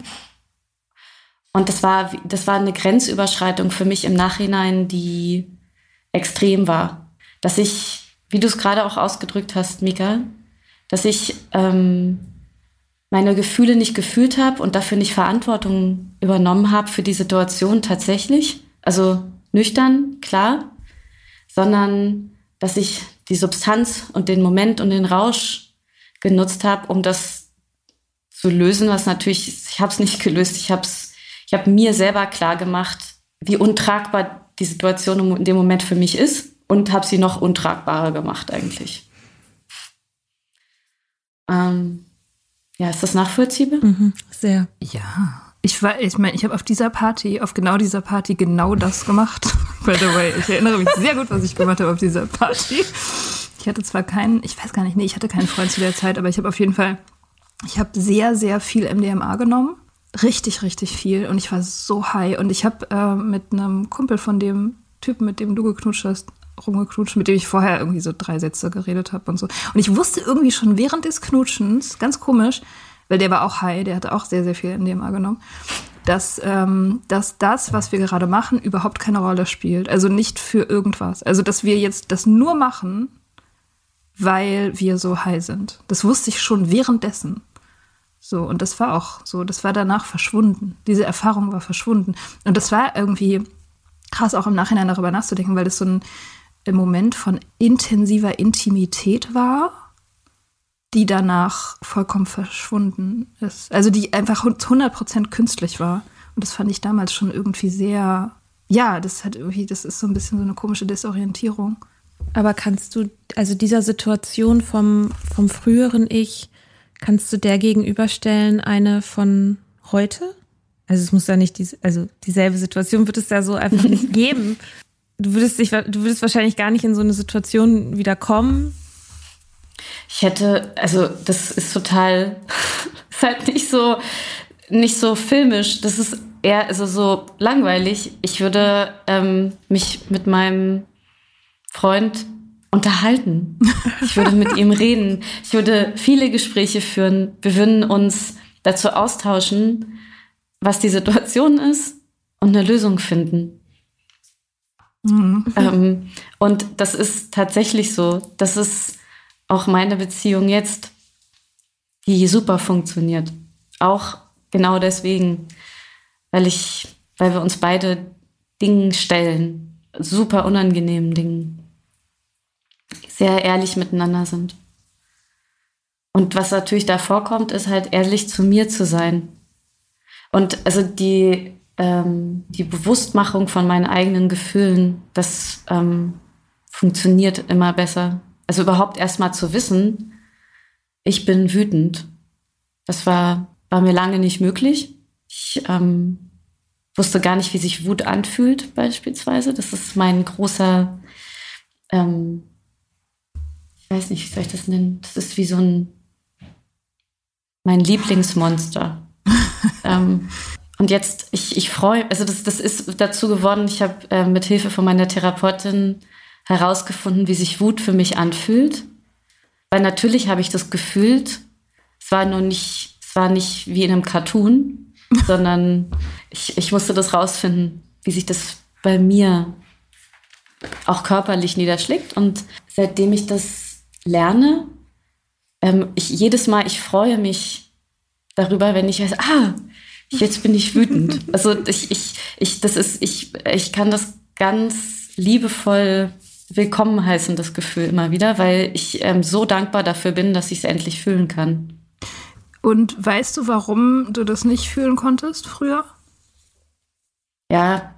Und das war, das war eine Grenzüberschreitung für mich im Nachhinein, die extrem war. Dass ich, wie du es gerade auch ausgedrückt hast, Mika, dass ich ähm, meine Gefühle nicht gefühlt habe und dafür nicht Verantwortung übernommen habe für die Situation tatsächlich. Also nüchtern, klar, sondern dass ich die Substanz und den Moment und den Rausch genutzt habe, um das zu lösen, was natürlich, ich habe es nicht gelöst, ich habe ich hab mir selber klar gemacht, wie untragbar die Situation in dem Moment für mich ist und habe sie noch untragbarer gemacht eigentlich. Ähm, ja, ist das nachvollziehbar? Mhm, sehr. Ja. Ich war, ich meine, ich habe auf dieser Party, auf genau dieser Party genau das gemacht. By the way, ich erinnere mich sehr gut, was ich gemacht habe auf dieser Party. Ich hatte zwar keinen, ich weiß gar nicht, nee, ich hatte keinen Freund zu der Zeit, aber ich habe auf jeden Fall, ich habe sehr, sehr viel MDMA genommen. Richtig, richtig viel. Und ich war so high. Und ich habe äh, mit einem Kumpel von dem Typen, mit dem du geknutscht hast, rumgeknutscht, mit dem ich vorher irgendwie so drei Sätze geredet habe und so. Und ich wusste irgendwie schon während des Knutschens, ganz komisch, weil der war auch high, der hatte auch sehr, sehr viel MDMA genommen, dass, ähm, dass das, was wir gerade machen, überhaupt keine Rolle spielt. Also nicht für irgendwas. Also, dass wir jetzt das nur machen, weil wir so high sind. Das wusste ich schon währenddessen. So, und das war auch so, das war danach verschwunden. Diese Erfahrung war verschwunden. Und das war irgendwie krass, auch im Nachhinein darüber nachzudenken, weil das so ein Moment von intensiver Intimität war, die danach vollkommen verschwunden ist. Also die einfach 100% künstlich war. Und das fand ich damals schon irgendwie sehr, ja, das hat irgendwie, das ist so ein bisschen so eine komische Desorientierung. Aber kannst du, also dieser Situation vom, vom früheren Ich, kannst du der gegenüberstellen eine von heute? Also es muss ja nicht, diese, also dieselbe Situation wird es ja so einfach nicht geben. Du würdest dich, du würdest wahrscheinlich gar nicht in so eine Situation wieder kommen. Ich hätte, also das ist total, ist halt nicht so, nicht so filmisch. Das ist eher also so langweilig. Ich würde ähm, mich mit meinem Freund unterhalten. Ich würde mit ihm reden. Ich würde viele Gespräche führen. Wir würden uns dazu austauschen, was die Situation ist und eine Lösung finden. Mhm. Ähm, und das ist tatsächlich so. Das ist auch meine Beziehung jetzt, die super funktioniert. Auch genau deswegen, weil ich, weil wir uns beide Dingen stellen, super unangenehmen Dingen, sehr ehrlich miteinander sind. Und was natürlich da vorkommt, ist halt ehrlich zu mir zu sein. Und also die, ähm, die Bewusstmachung von meinen eigenen Gefühlen, das ähm, funktioniert immer besser. Also überhaupt erst mal zu wissen, ich bin wütend. Das war, war mir lange nicht möglich. Ich ähm, wusste gar nicht, wie sich Wut anfühlt, beispielsweise. Das ist mein großer, ähm, ich weiß nicht, wie soll ich das nennen? Das ist wie so ein, mein Lieblingsmonster. ähm, und jetzt, ich, ich freue, also das, das ist dazu geworden, ich habe äh, mit Hilfe von meiner Therapeutin herausgefunden, wie sich Wut für mich anfühlt. Weil natürlich habe ich das gefühlt. Es war nur nicht, es war nicht wie in einem Cartoon, sondern ich, ich musste das rausfinden, wie sich das bei mir auch körperlich niederschlägt. Und seitdem ich das lerne, ähm, ich jedes Mal, ich freue mich darüber, wenn ich weiß, ah, jetzt bin ich wütend. Also ich, ich, ich, das ist, ich, ich kann das ganz liebevoll willkommen heißen, das Gefühl immer wieder, weil ich ähm, so dankbar dafür bin, dass ich es endlich fühlen kann. Und weißt du, warum du das nicht fühlen konntest früher? Ja,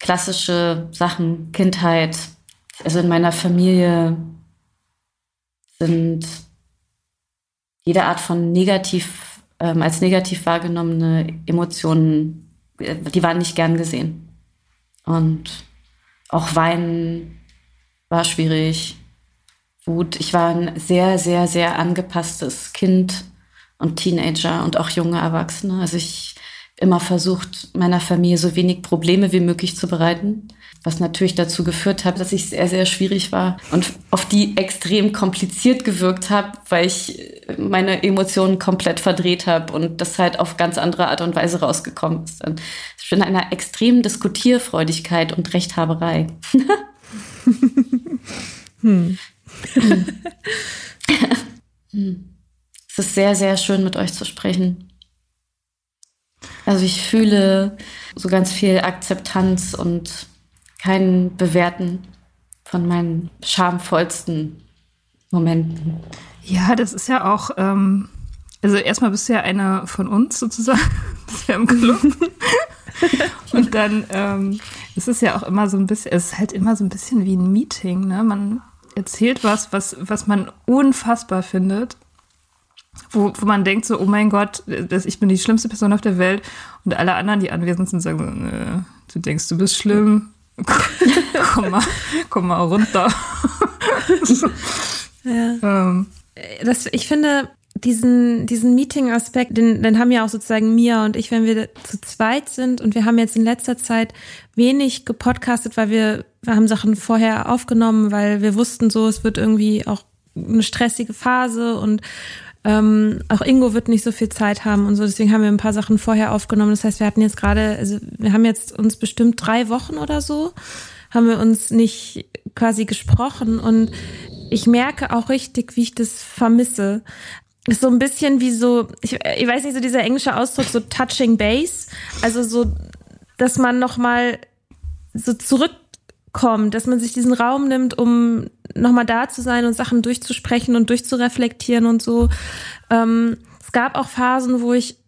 klassische Sachen, Kindheit. Also in meiner Familie sind jede Art von negativ, ähm, als negativ wahrgenommene Emotionen, äh, die waren nicht gern gesehen. Und auch Weinen war schwierig. Wut. Ich war ein sehr, sehr, sehr angepasstes Kind und Teenager und auch junge Erwachsene. Also ich immer versucht, meiner Familie so wenig Probleme wie möglich zu bereiten, was natürlich dazu geführt hat, dass ich sehr, sehr schwierig war und auf die extrem kompliziert gewirkt habe, weil ich meine Emotionen komplett verdreht habe und das halt auf ganz andere Art und Weise rausgekommen ist. Ich bin einer extremen Diskutierfreudigkeit und Rechthaberei. hm. hm. Es ist sehr, sehr schön, mit euch zu sprechen. Also ich fühle so ganz viel Akzeptanz und kein Bewerten von meinen schamvollsten Momenten. Ja, das ist ja auch, ähm, also erstmal bist du ja eine von uns sozusagen, das ist ja im Club. und dann ähm, ist es ja auch immer so ein bisschen, es ist halt immer so ein bisschen wie ein Meeting, ne? Man erzählt was, was, was man unfassbar findet wo, wo man denkt so, oh mein Gott, das, ich bin die schlimmste Person auf der Welt und alle anderen, die anwesend sind, sagen so, nee, du denkst, du bist schlimm, komm mal, komm mal runter. ja. Ähm. Das, ich finde, diesen, diesen Meeting-Aspekt, den, den haben ja auch sozusagen Mia und ich, wenn wir zu zweit sind und wir haben jetzt in letzter Zeit wenig gepodcastet, weil wir, wir haben Sachen vorher aufgenommen, weil wir wussten so, es wird irgendwie auch eine stressige Phase und ähm, auch Ingo wird nicht so viel Zeit haben und so, deswegen haben wir ein paar Sachen vorher aufgenommen. Das heißt, wir hatten jetzt gerade, also wir haben jetzt uns bestimmt drei Wochen oder so, haben wir uns nicht quasi gesprochen und ich merke auch richtig, wie ich das vermisse. Ist so ein bisschen wie so, ich, ich weiß nicht, so dieser englische Ausdruck, so touching base. Also so, dass man nochmal so zurück kommt, dass man sich diesen Raum nimmt, um nochmal da zu sein und Sachen durchzusprechen und durchzureflektieren und so. Ähm, es gab auch Phasen, wo ich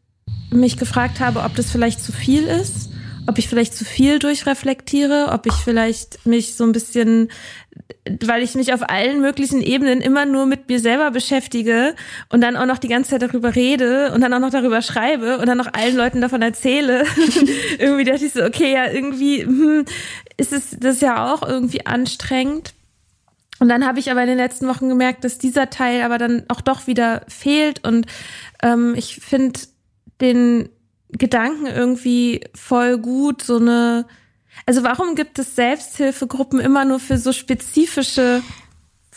mich gefragt habe, ob das vielleicht zu viel ist, ob ich vielleicht zu viel durchreflektiere, ob ich vielleicht mich so ein bisschen weil ich mich auf allen möglichen Ebenen immer nur mit mir selber beschäftige und dann auch noch die ganze Zeit darüber rede und dann auch noch darüber schreibe und dann noch allen Leuten davon erzähle. irgendwie dachte ich so, okay, ja, irgendwie hm, ist es das ja auch irgendwie anstrengend. Und dann habe ich aber in den letzten Wochen gemerkt, dass dieser Teil aber dann auch doch wieder fehlt. Und ähm, ich finde den Gedanken irgendwie voll gut, so eine also warum gibt es Selbsthilfegruppen immer nur für so spezifische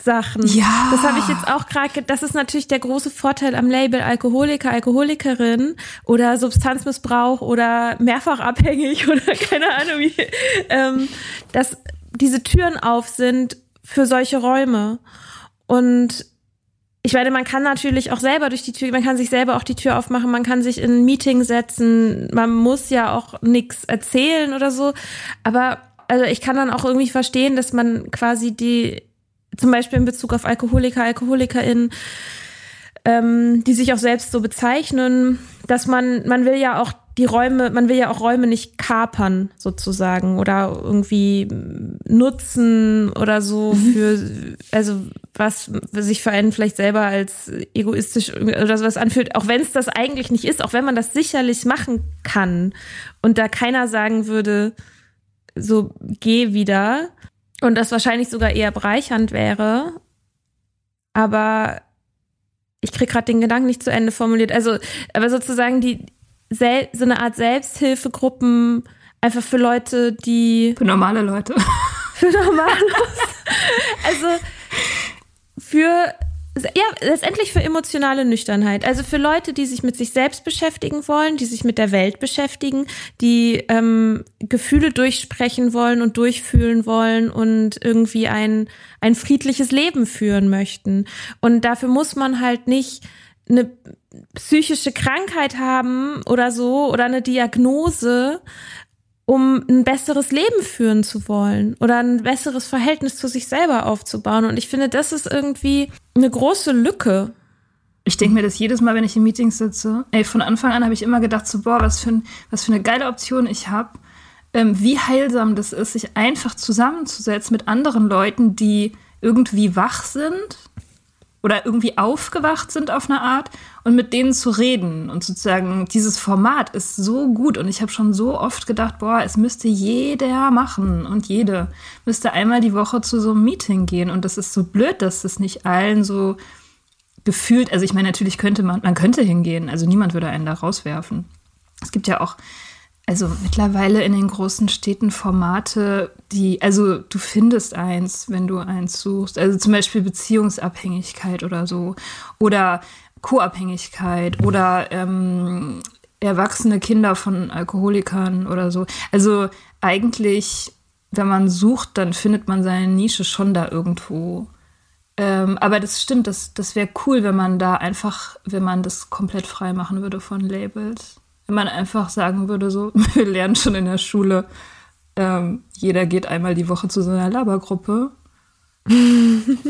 Sachen? Ja. Das habe ich jetzt auch gerade, das ist natürlich der große Vorteil am Label Alkoholiker, Alkoholikerin oder Substanzmissbrauch oder mehrfach abhängig oder keine Ahnung wie, ähm, dass diese Türen auf sind für solche Räume. Und ich meine, man kann natürlich auch selber durch die Tür, man kann sich selber auch die Tür aufmachen, man kann sich in ein Meeting setzen, man muss ja auch nichts erzählen oder so. Aber also ich kann dann auch irgendwie verstehen, dass man quasi die, zum Beispiel in Bezug auf Alkoholiker, AlkoholikerInnen, ähm, die sich auch selbst so bezeichnen, dass man, man will ja auch die Räume, man will ja auch Räume nicht kapern sozusagen oder irgendwie nutzen oder so mhm. für, also was sich für einen vielleicht selber als egoistisch oder sowas anfühlt, auch wenn es das eigentlich nicht ist, auch wenn man das sicherlich machen kann und da keiner sagen würde, so geh wieder und das wahrscheinlich sogar eher bereichernd wäre, aber ich krieg gerade den Gedanken nicht zu Ende formuliert. Also, aber sozusagen die so eine Art Selbsthilfegruppen einfach für Leute, die für normale Leute. Für normale. also für ja, letztendlich für emotionale Nüchternheit. Also für Leute, die sich mit sich selbst beschäftigen wollen, die sich mit der Welt beschäftigen, die ähm, Gefühle durchsprechen wollen und durchfühlen wollen und irgendwie ein, ein friedliches Leben führen möchten. Und dafür muss man halt nicht eine psychische Krankheit haben oder so oder eine Diagnose, um ein besseres Leben führen zu wollen oder ein besseres Verhältnis zu sich selber aufzubauen. Und ich finde, das ist irgendwie eine große Lücke. Ich denke mir das jedes Mal, wenn ich in Meetings sitze. Ey, von Anfang an habe ich immer gedacht, so, boah, was für, ein, was für eine geile Option ich habe. Ähm, wie heilsam das ist, sich einfach zusammenzusetzen mit anderen Leuten, die irgendwie wach sind oder irgendwie aufgewacht sind auf eine Art und mit denen zu reden und sozusagen dieses Format ist so gut und ich habe schon so oft gedacht, boah, es müsste jeder machen und jede müsste einmal die Woche zu so einem Meeting gehen und das ist so blöd, dass das nicht allen so gefühlt, also ich meine, natürlich könnte man, man könnte hingehen, also niemand würde einen da rauswerfen. Es gibt ja auch also mittlerweile in den großen Städten Formate, die, also du findest eins, wenn du eins suchst. Also zum Beispiel Beziehungsabhängigkeit oder so. Oder Co-Abhängigkeit oder ähm, erwachsene Kinder von Alkoholikern oder so. Also eigentlich, wenn man sucht, dann findet man seine Nische schon da irgendwo. Ähm, aber das stimmt, das, das wäre cool, wenn man da einfach, wenn man das komplett frei machen würde von Labels wenn man einfach sagen würde, so, wir lernen schon in der Schule, ähm, jeder geht einmal die Woche zu so einer Labergruppe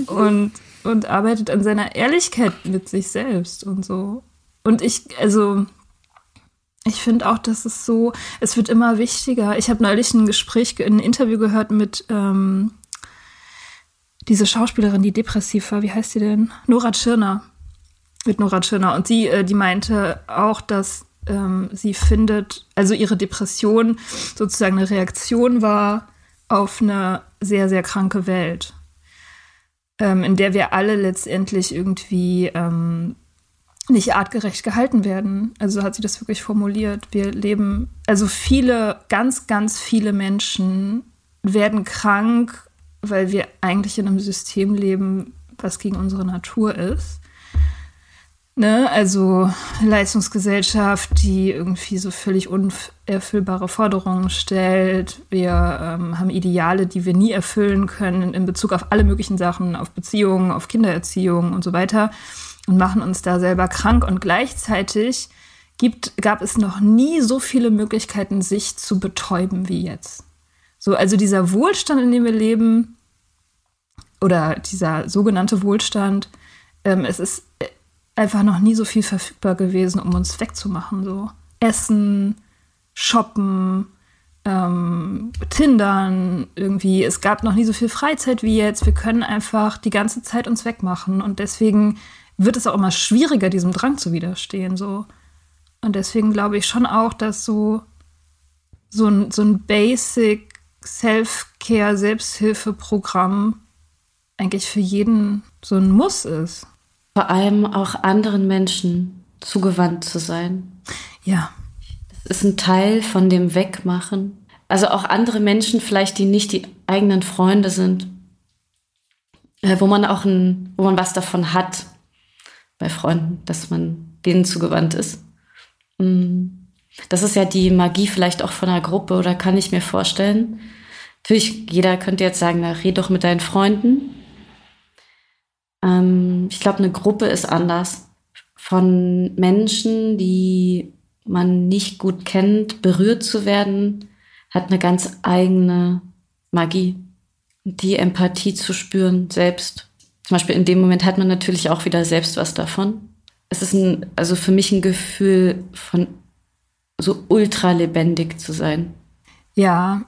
und, und arbeitet an seiner Ehrlichkeit mit sich selbst und so. Und ich, also, ich finde auch, dass es so, es wird immer wichtiger. Ich habe neulich ein Gespräch, ein Interview gehört mit ähm, diese Schauspielerin, die depressiv war. Wie heißt sie denn? Nora Tschirner. Mit Nora Tschirner. Und sie, äh, die meinte auch, dass ähm, sie findet, also ihre Depression sozusagen eine Reaktion war auf eine sehr, sehr kranke Welt, ähm, in der wir alle letztendlich irgendwie ähm, nicht artgerecht gehalten werden. Also hat sie das wirklich formuliert. Wir leben, also viele, ganz, ganz viele Menschen werden krank, weil wir eigentlich in einem System leben, was gegen unsere Natur ist. Ne? Also Leistungsgesellschaft, die irgendwie so völlig unerfüllbare Forderungen stellt. Wir ähm, haben Ideale, die wir nie erfüllen können in Bezug auf alle möglichen Sachen, auf Beziehungen, auf Kindererziehung und so weiter und machen uns da selber krank. Und gleichzeitig gibt, gab es noch nie so viele Möglichkeiten, sich zu betäuben wie jetzt. So, also dieser Wohlstand, in dem wir leben, oder dieser sogenannte Wohlstand, ähm, es ist einfach noch nie so viel verfügbar gewesen, um uns wegzumachen. So Essen, Shoppen, ähm, Tindern, irgendwie. Es gab noch nie so viel Freizeit wie jetzt. Wir können einfach die ganze Zeit uns wegmachen. Und deswegen wird es auch immer schwieriger, diesem Drang zu widerstehen. So. Und deswegen glaube ich schon auch, dass so, so ein, so ein Basic Self-Care, Selbsthilfeprogramm eigentlich für jeden so ein Muss ist vor allem auch anderen Menschen zugewandt zu sein. Ja. Das ist ein Teil von dem Wegmachen. Also auch andere Menschen vielleicht, die nicht die eigenen Freunde sind, äh, wo man auch ein, wo man was davon hat bei Freunden, dass man denen zugewandt ist. Mm. Das ist ja die Magie vielleicht auch von einer Gruppe oder kann ich mir vorstellen. Natürlich, jeder könnte jetzt sagen, na, red doch mit deinen Freunden. Ähm, ich glaube, eine Gruppe ist anders. Von Menschen, die man nicht gut kennt, berührt zu werden, hat eine ganz eigene Magie. Die Empathie zu spüren selbst. Zum Beispiel in dem Moment hat man natürlich auch wieder selbst was davon. Es ist ein, also für mich ein Gefühl von so ultra lebendig zu sein. Ja,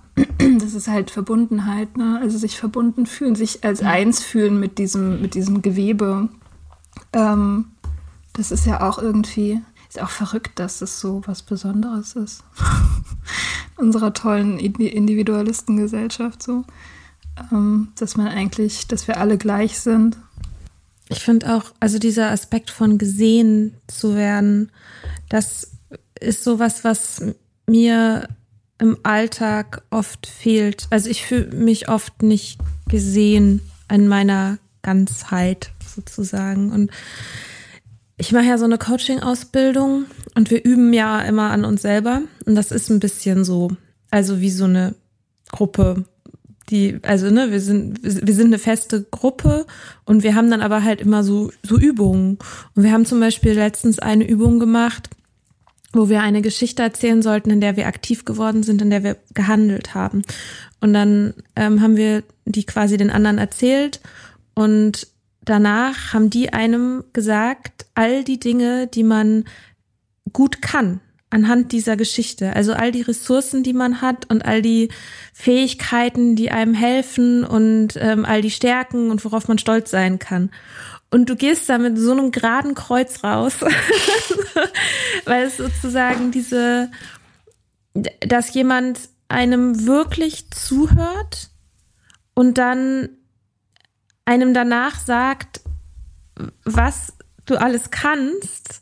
das ist halt Verbundenheit, ne? Also sich verbunden fühlen, sich als eins fühlen mit diesem, mit diesem Gewebe. Ähm, das ist ja auch irgendwie, ist auch verrückt, dass das so was Besonderes ist. Unserer tollen Individualistengesellschaft so. Ähm, dass man eigentlich, dass wir alle gleich sind. Ich finde auch, also dieser Aspekt von gesehen zu werden, das ist sowas, was mir im Alltag oft fehlt. Also ich fühle mich oft nicht gesehen in meiner Ganzheit sozusagen. Und ich mache ja so eine Coaching-Ausbildung und wir üben ja immer an uns selber. Und das ist ein bisschen so, also wie so eine Gruppe, die, also ne, wir sind, wir sind eine feste Gruppe und wir haben dann aber halt immer so, so Übungen. Und wir haben zum Beispiel letztens eine Übung gemacht, wo wir eine Geschichte erzählen sollten, in der wir aktiv geworden sind, in der wir gehandelt haben. Und dann ähm, haben wir die quasi den anderen erzählt und danach haben die einem gesagt, all die Dinge, die man gut kann anhand dieser Geschichte. Also all die Ressourcen, die man hat und all die Fähigkeiten, die einem helfen und ähm, all die Stärken und worauf man stolz sein kann. Und du gehst da mit so einem geraden Kreuz raus, weil es sozusagen diese, dass jemand einem wirklich zuhört und dann einem danach sagt, was du alles kannst,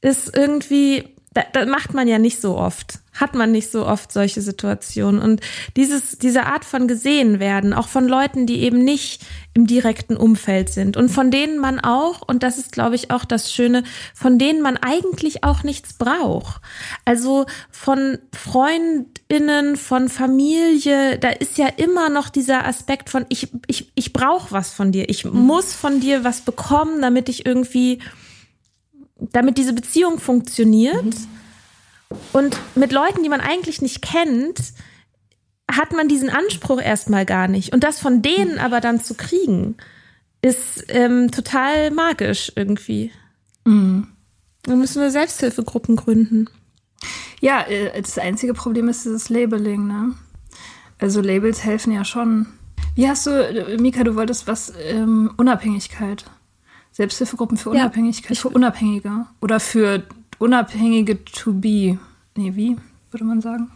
ist irgendwie, das macht man ja nicht so oft hat man nicht so oft solche Situationen. Und dieses, diese Art von gesehen werden, auch von Leuten, die eben nicht im direkten Umfeld sind und von denen man auch, und das ist, glaube ich, auch das Schöne, von denen man eigentlich auch nichts braucht. Also von Freundinnen, von Familie, da ist ja immer noch dieser Aspekt von, ich, ich, ich brauche was von dir. Ich mhm. muss von dir was bekommen, damit ich irgendwie, damit diese Beziehung funktioniert. Mhm. Und mit Leuten, die man eigentlich nicht kennt, hat man diesen Anspruch erstmal gar nicht. Und das von denen aber dann zu kriegen, ist ähm, total magisch irgendwie. Mhm. Dann müssen wir Selbsthilfegruppen gründen. Ja, äh, das einzige Problem ist dieses Labeling, ne? Also Labels helfen ja schon. Wie hast du, Mika, du wolltest was, ähm, Unabhängigkeit. Selbsthilfegruppen für Unabhängigkeit, ja, für Unabhängige oder für Unabhängige to be. Nee, wie würde man sagen?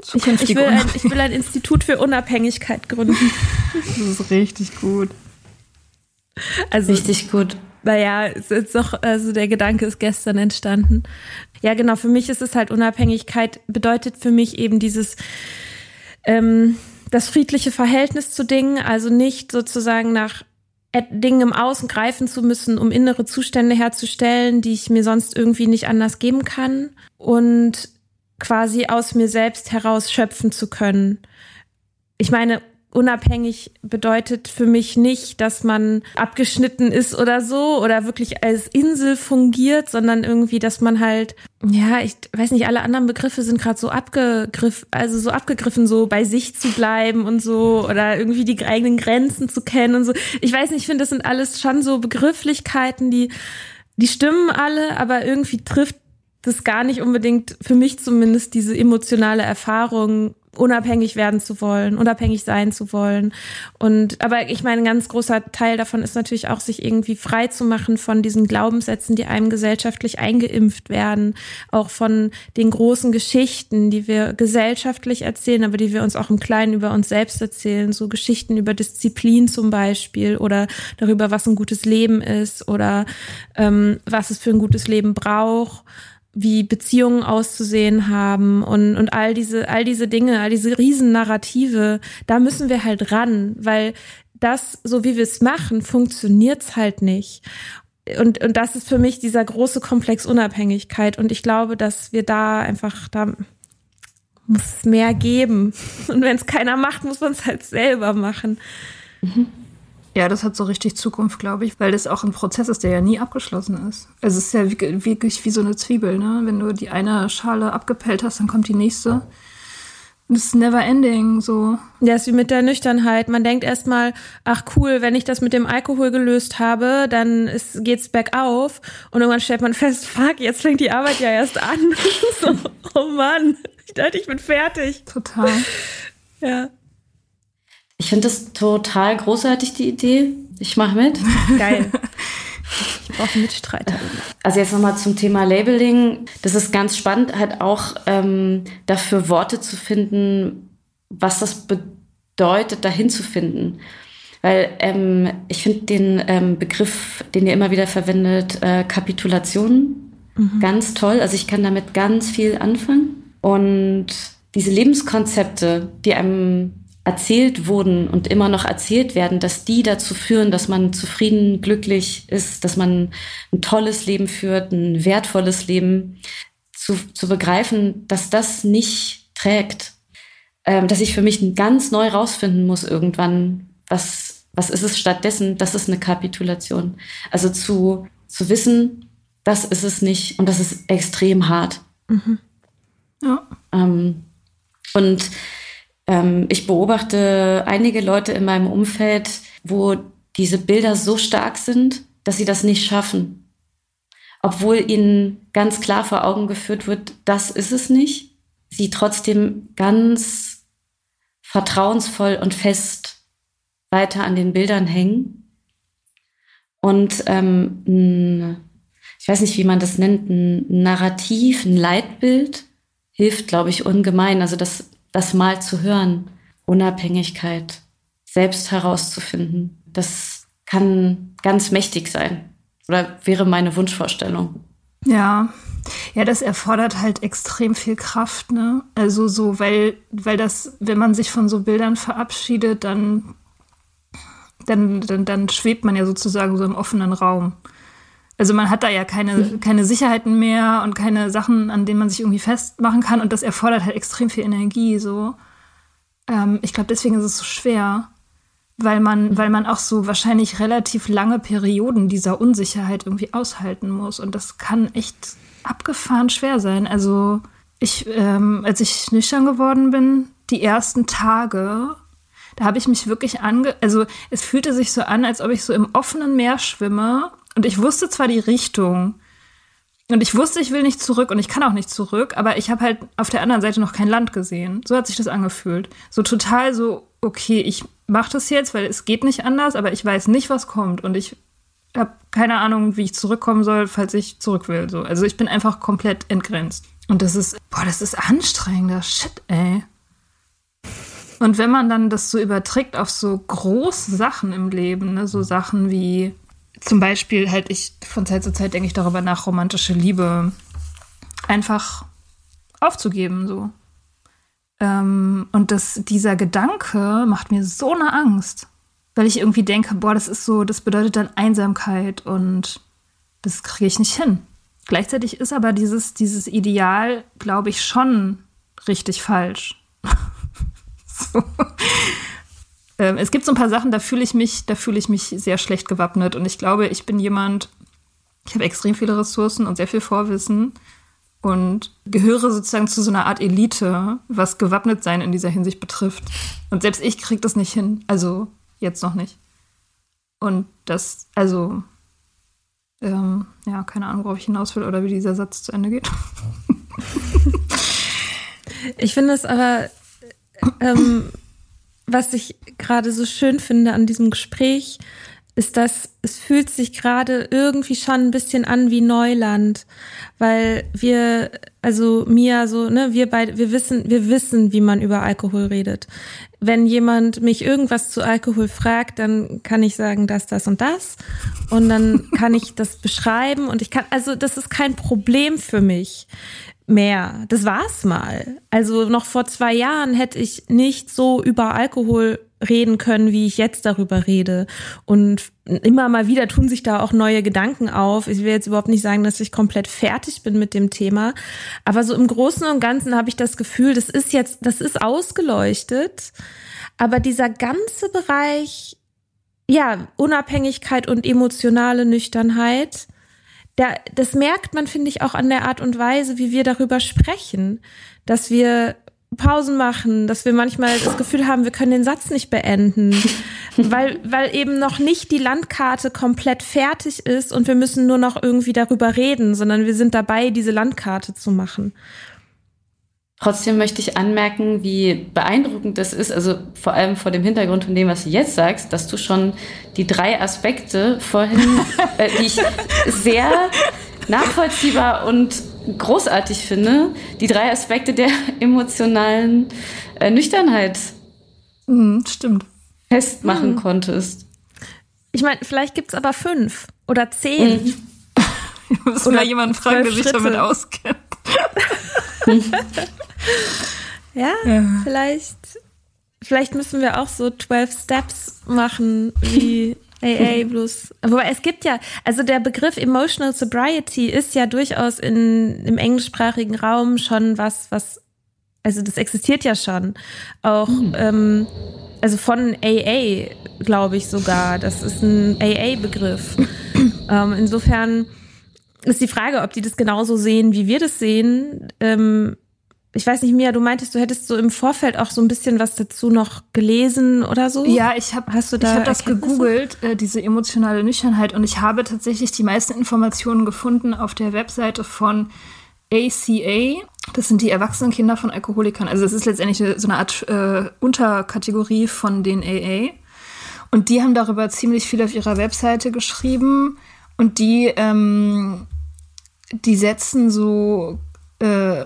Ich, ich, will ein, ich will ein Institut für Unabhängigkeit gründen. das ist richtig gut. Also, richtig gut. Naja, es ist doch, also der Gedanke ist gestern entstanden. Ja, genau, für mich ist es halt Unabhängigkeit, bedeutet für mich eben dieses, ähm, das friedliche Verhältnis zu Dingen, also nicht sozusagen nach Dinge im Außen greifen zu müssen, um innere Zustände herzustellen, die ich mir sonst irgendwie nicht anders geben kann und quasi aus mir selbst heraus schöpfen zu können. Ich meine, unabhängig bedeutet für mich nicht, dass man abgeschnitten ist oder so oder wirklich als Insel fungiert, sondern irgendwie, dass man halt, ja, ich weiß nicht, alle anderen Begriffe sind gerade so abgegriffen, also so abgegriffen, so bei sich zu bleiben und so oder irgendwie die eigenen Grenzen zu kennen und so. Ich weiß nicht, ich finde, das sind alles schon so Begrifflichkeiten, die, die stimmen alle, aber irgendwie trifft das gar nicht unbedingt, für mich zumindest, diese emotionale Erfahrung unabhängig werden zu wollen, unabhängig sein zu wollen. Und aber ich meine, ein ganz großer Teil davon ist natürlich auch, sich irgendwie frei zu machen von diesen Glaubenssätzen, die einem gesellschaftlich eingeimpft werden, auch von den großen Geschichten, die wir gesellschaftlich erzählen, aber die wir uns auch im Kleinen über uns selbst erzählen, so Geschichten über Disziplin zum Beispiel oder darüber, was ein gutes Leben ist oder ähm, was es für ein gutes Leben braucht wie Beziehungen auszusehen haben und, und all diese, all diese Dinge, all diese Riesennarrative, da müssen wir halt ran, weil das, so wie wir es machen, funktioniert's halt nicht. Und, und das ist für mich dieser große Komplex Unabhängigkeit. Und ich glaube, dass wir da einfach, da muss mehr geben. Und wenn es keiner macht, muss man es halt selber machen. Mhm. Ja, das hat so richtig Zukunft, glaube ich, weil das auch ein Prozess ist, der ja nie abgeschlossen ist. Also es ist ja wirklich wie so eine Zwiebel, ne? Wenn du die eine Schale abgepellt hast, dann kommt die nächste. Das ist never ending, so. Ja, ist wie mit der Nüchternheit. Man denkt erstmal, ach cool, wenn ich das mit dem Alkohol gelöst habe, dann ist, geht's bergauf. Und irgendwann stellt man fest, fuck, jetzt fängt die Arbeit ja erst an. so, oh Mann, ich dachte, ich bin fertig. Total. Ja. Ich finde das total großartig, die Idee. Ich mache mit. Geil. Ich brauche Mitstreiter. Also jetzt nochmal zum Thema Labeling. Das ist ganz spannend, halt auch ähm, dafür Worte zu finden, was das bedeutet, dahin zu finden. Weil ähm, ich finde den ähm, Begriff, den ihr immer wieder verwendet, äh, Kapitulation, mhm. ganz toll. Also ich kann damit ganz viel anfangen. Und diese Lebenskonzepte, die einem erzählt wurden und immer noch erzählt werden, dass die dazu führen, dass man zufrieden, glücklich ist, dass man ein tolles Leben führt, ein wertvolles Leben, zu, zu begreifen, dass das nicht trägt, ähm, dass ich für mich ganz neu rausfinden muss irgendwann, was, was ist es stattdessen, das ist eine Kapitulation. Also zu, zu wissen, das ist es nicht und das ist extrem hart. Mhm. Ja. Ähm, und ähm, ich beobachte einige Leute in meinem Umfeld, wo diese Bilder so stark sind, dass sie das nicht schaffen. Obwohl ihnen ganz klar vor Augen geführt wird, das ist es nicht. Sie trotzdem ganz vertrauensvoll und fest weiter an den Bildern hängen. Und ähm, ich weiß nicht, wie man das nennt, ein Narrativ, ein Leitbild hilft, glaube ich, ungemein. Also das das mal zu hören, Unabhängigkeit selbst herauszufinden, das kann ganz mächtig sein oder wäre meine Wunschvorstellung. Ja, ja, das erfordert halt extrem viel Kraft, ne? Also so, weil, weil das, wenn man sich von so Bildern verabschiedet, dann, dann, dann, dann schwebt man ja sozusagen so im offenen Raum. Also man hat da ja keine, mhm. keine Sicherheiten mehr und keine Sachen, an denen man sich irgendwie festmachen kann. Und das erfordert halt extrem viel Energie. So. Ähm, ich glaube, deswegen ist es so schwer, weil man, mhm. weil man auch so wahrscheinlich relativ lange Perioden dieser Unsicherheit irgendwie aushalten muss. Und das kann echt abgefahren schwer sein. Also ich, ähm, als ich nüchtern geworden bin, die ersten Tage, da habe ich mich wirklich ange, also es fühlte sich so an, als ob ich so im offenen Meer schwimme und ich wusste zwar die Richtung und ich wusste, ich will nicht zurück und ich kann auch nicht zurück, aber ich habe halt auf der anderen Seite noch kein Land gesehen. So hat sich das angefühlt. So total so, okay, ich mache das jetzt, weil es geht nicht anders, aber ich weiß nicht, was kommt und ich habe keine Ahnung, wie ich zurückkommen soll, falls ich zurück will. So. Also ich bin einfach komplett entgrenzt. Und das ist, boah, das ist anstrengender Shit, ey. Und wenn man dann das so überträgt auf so große Sachen im Leben, ne, so Sachen wie zum Beispiel halt ich von Zeit zu Zeit denke ich darüber nach, romantische Liebe einfach aufzugeben, so. Ähm, und das, dieser Gedanke macht mir so eine Angst, weil ich irgendwie denke, boah, das ist so, das bedeutet dann Einsamkeit und das kriege ich nicht hin. Gleichzeitig ist aber dieses, dieses Ideal, glaube ich, schon richtig falsch. so. Ähm, es gibt so ein paar Sachen, da fühle ich mich, da fühle ich mich sehr schlecht gewappnet. Und ich glaube, ich bin jemand, ich habe extrem viele Ressourcen und sehr viel Vorwissen und gehöre sozusagen zu so einer Art Elite, was gewappnet sein in dieser Hinsicht betrifft. Und selbst ich kriege das nicht hin. Also jetzt noch nicht. Und das, also, ähm, ja, keine Ahnung, worauf ich hinaus will oder wie dieser Satz zu Ende geht. ich finde es aber ähm, was ich gerade so schön finde an diesem Gespräch, ist, dass es fühlt sich gerade irgendwie schon ein bisschen an wie Neuland, weil wir, also Mia so, ne, wir beide, wir wissen, wir wissen, wie man über Alkohol redet. Wenn jemand mich irgendwas zu Alkohol fragt, dann kann ich sagen, das, das und das. Und dann kann ich das beschreiben und ich kann, also das ist kein Problem für mich mehr. Das war's mal. Also noch vor zwei Jahren hätte ich nicht so über Alkohol reden können, wie ich jetzt darüber rede. Und immer mal wieder tun sich da auch neue Gedanken auf. Ich will jetzt überhaupt nicht sagen, dass ich komplett fertig bin mit dem Thema. Aber so im Großen und Ganzen habe ich das Gefühl, das ist jetzt, das ist ausgeleuchtet. Aber dieser ganze Bereich, ja, Unabhängigkeit und emotionale Nüchternheit, der, das merkt man, finde ich, auch an der Art und Weise, wie wir darüber sprechen, dass wir Pausen machen, dass wir manchmal das Gefühl haben, wir können den Satz nicht beenden, weil, weil eben noch nicht die Landkarte komplett fertig ist und wir müssen nur noch irgendwie darüber reden, sondern wir sind dabei, diese Landkarte zu machen. Trotzdem möchte ich anmerken, wie beeindruckend das ist, also vor allem vor dem Hintergrund von dem, was du jetzt sagst, dass du schon die drei Aspekte vorhin, äh, die ich sehr nachvollziehbar und großartig finde, die drei Aspekte der emotionalen äh, Nüchternheit mhm, stimmt. festmachen mhm. konntest. Ich meine, vielleicht gibt es aber fünf oder zehn. Mhm. Ich muss mal jemanden fragen, der sich damit auskennt. Ja, ja, vielleicht, vielleicht müssen wir auch so 12 Steps machen, wie AA bloß. Wobei es gibt ja, also der Begriff Emotional Sobriety ist ja durchaus in, im englischsprachigen Raum schon was, was, also das existiert ja schon. Auch, mhm. ähm, also von AA, glaube ich sogar. Das ist ein AA-Begriff. ähm, insofern ist die Frage, ob die das genauso sehen, wie wir das sehen. Ähm, ich weiß nicht, Mia, du meintest, du hättest so im Vorfeld auch so ein bisschen was dazu noch gelesen oder so? Ja, ich habe Hast du da ich hab das gegoogelt, äh, diese emotionale Nüchternheit, und ich habe tatsächlich die meisten Informationen gefunden auf der Webseite von ACA. Das sind die Erwachsenenkinder von Alkoholikern. Also es ist letztendlich so eine Art äh, Unterkategorie von den AA. Und die haben darüber ziemlich viel auf ihrer Webseite geschrieben. Und die, ähm, die setzen so äh,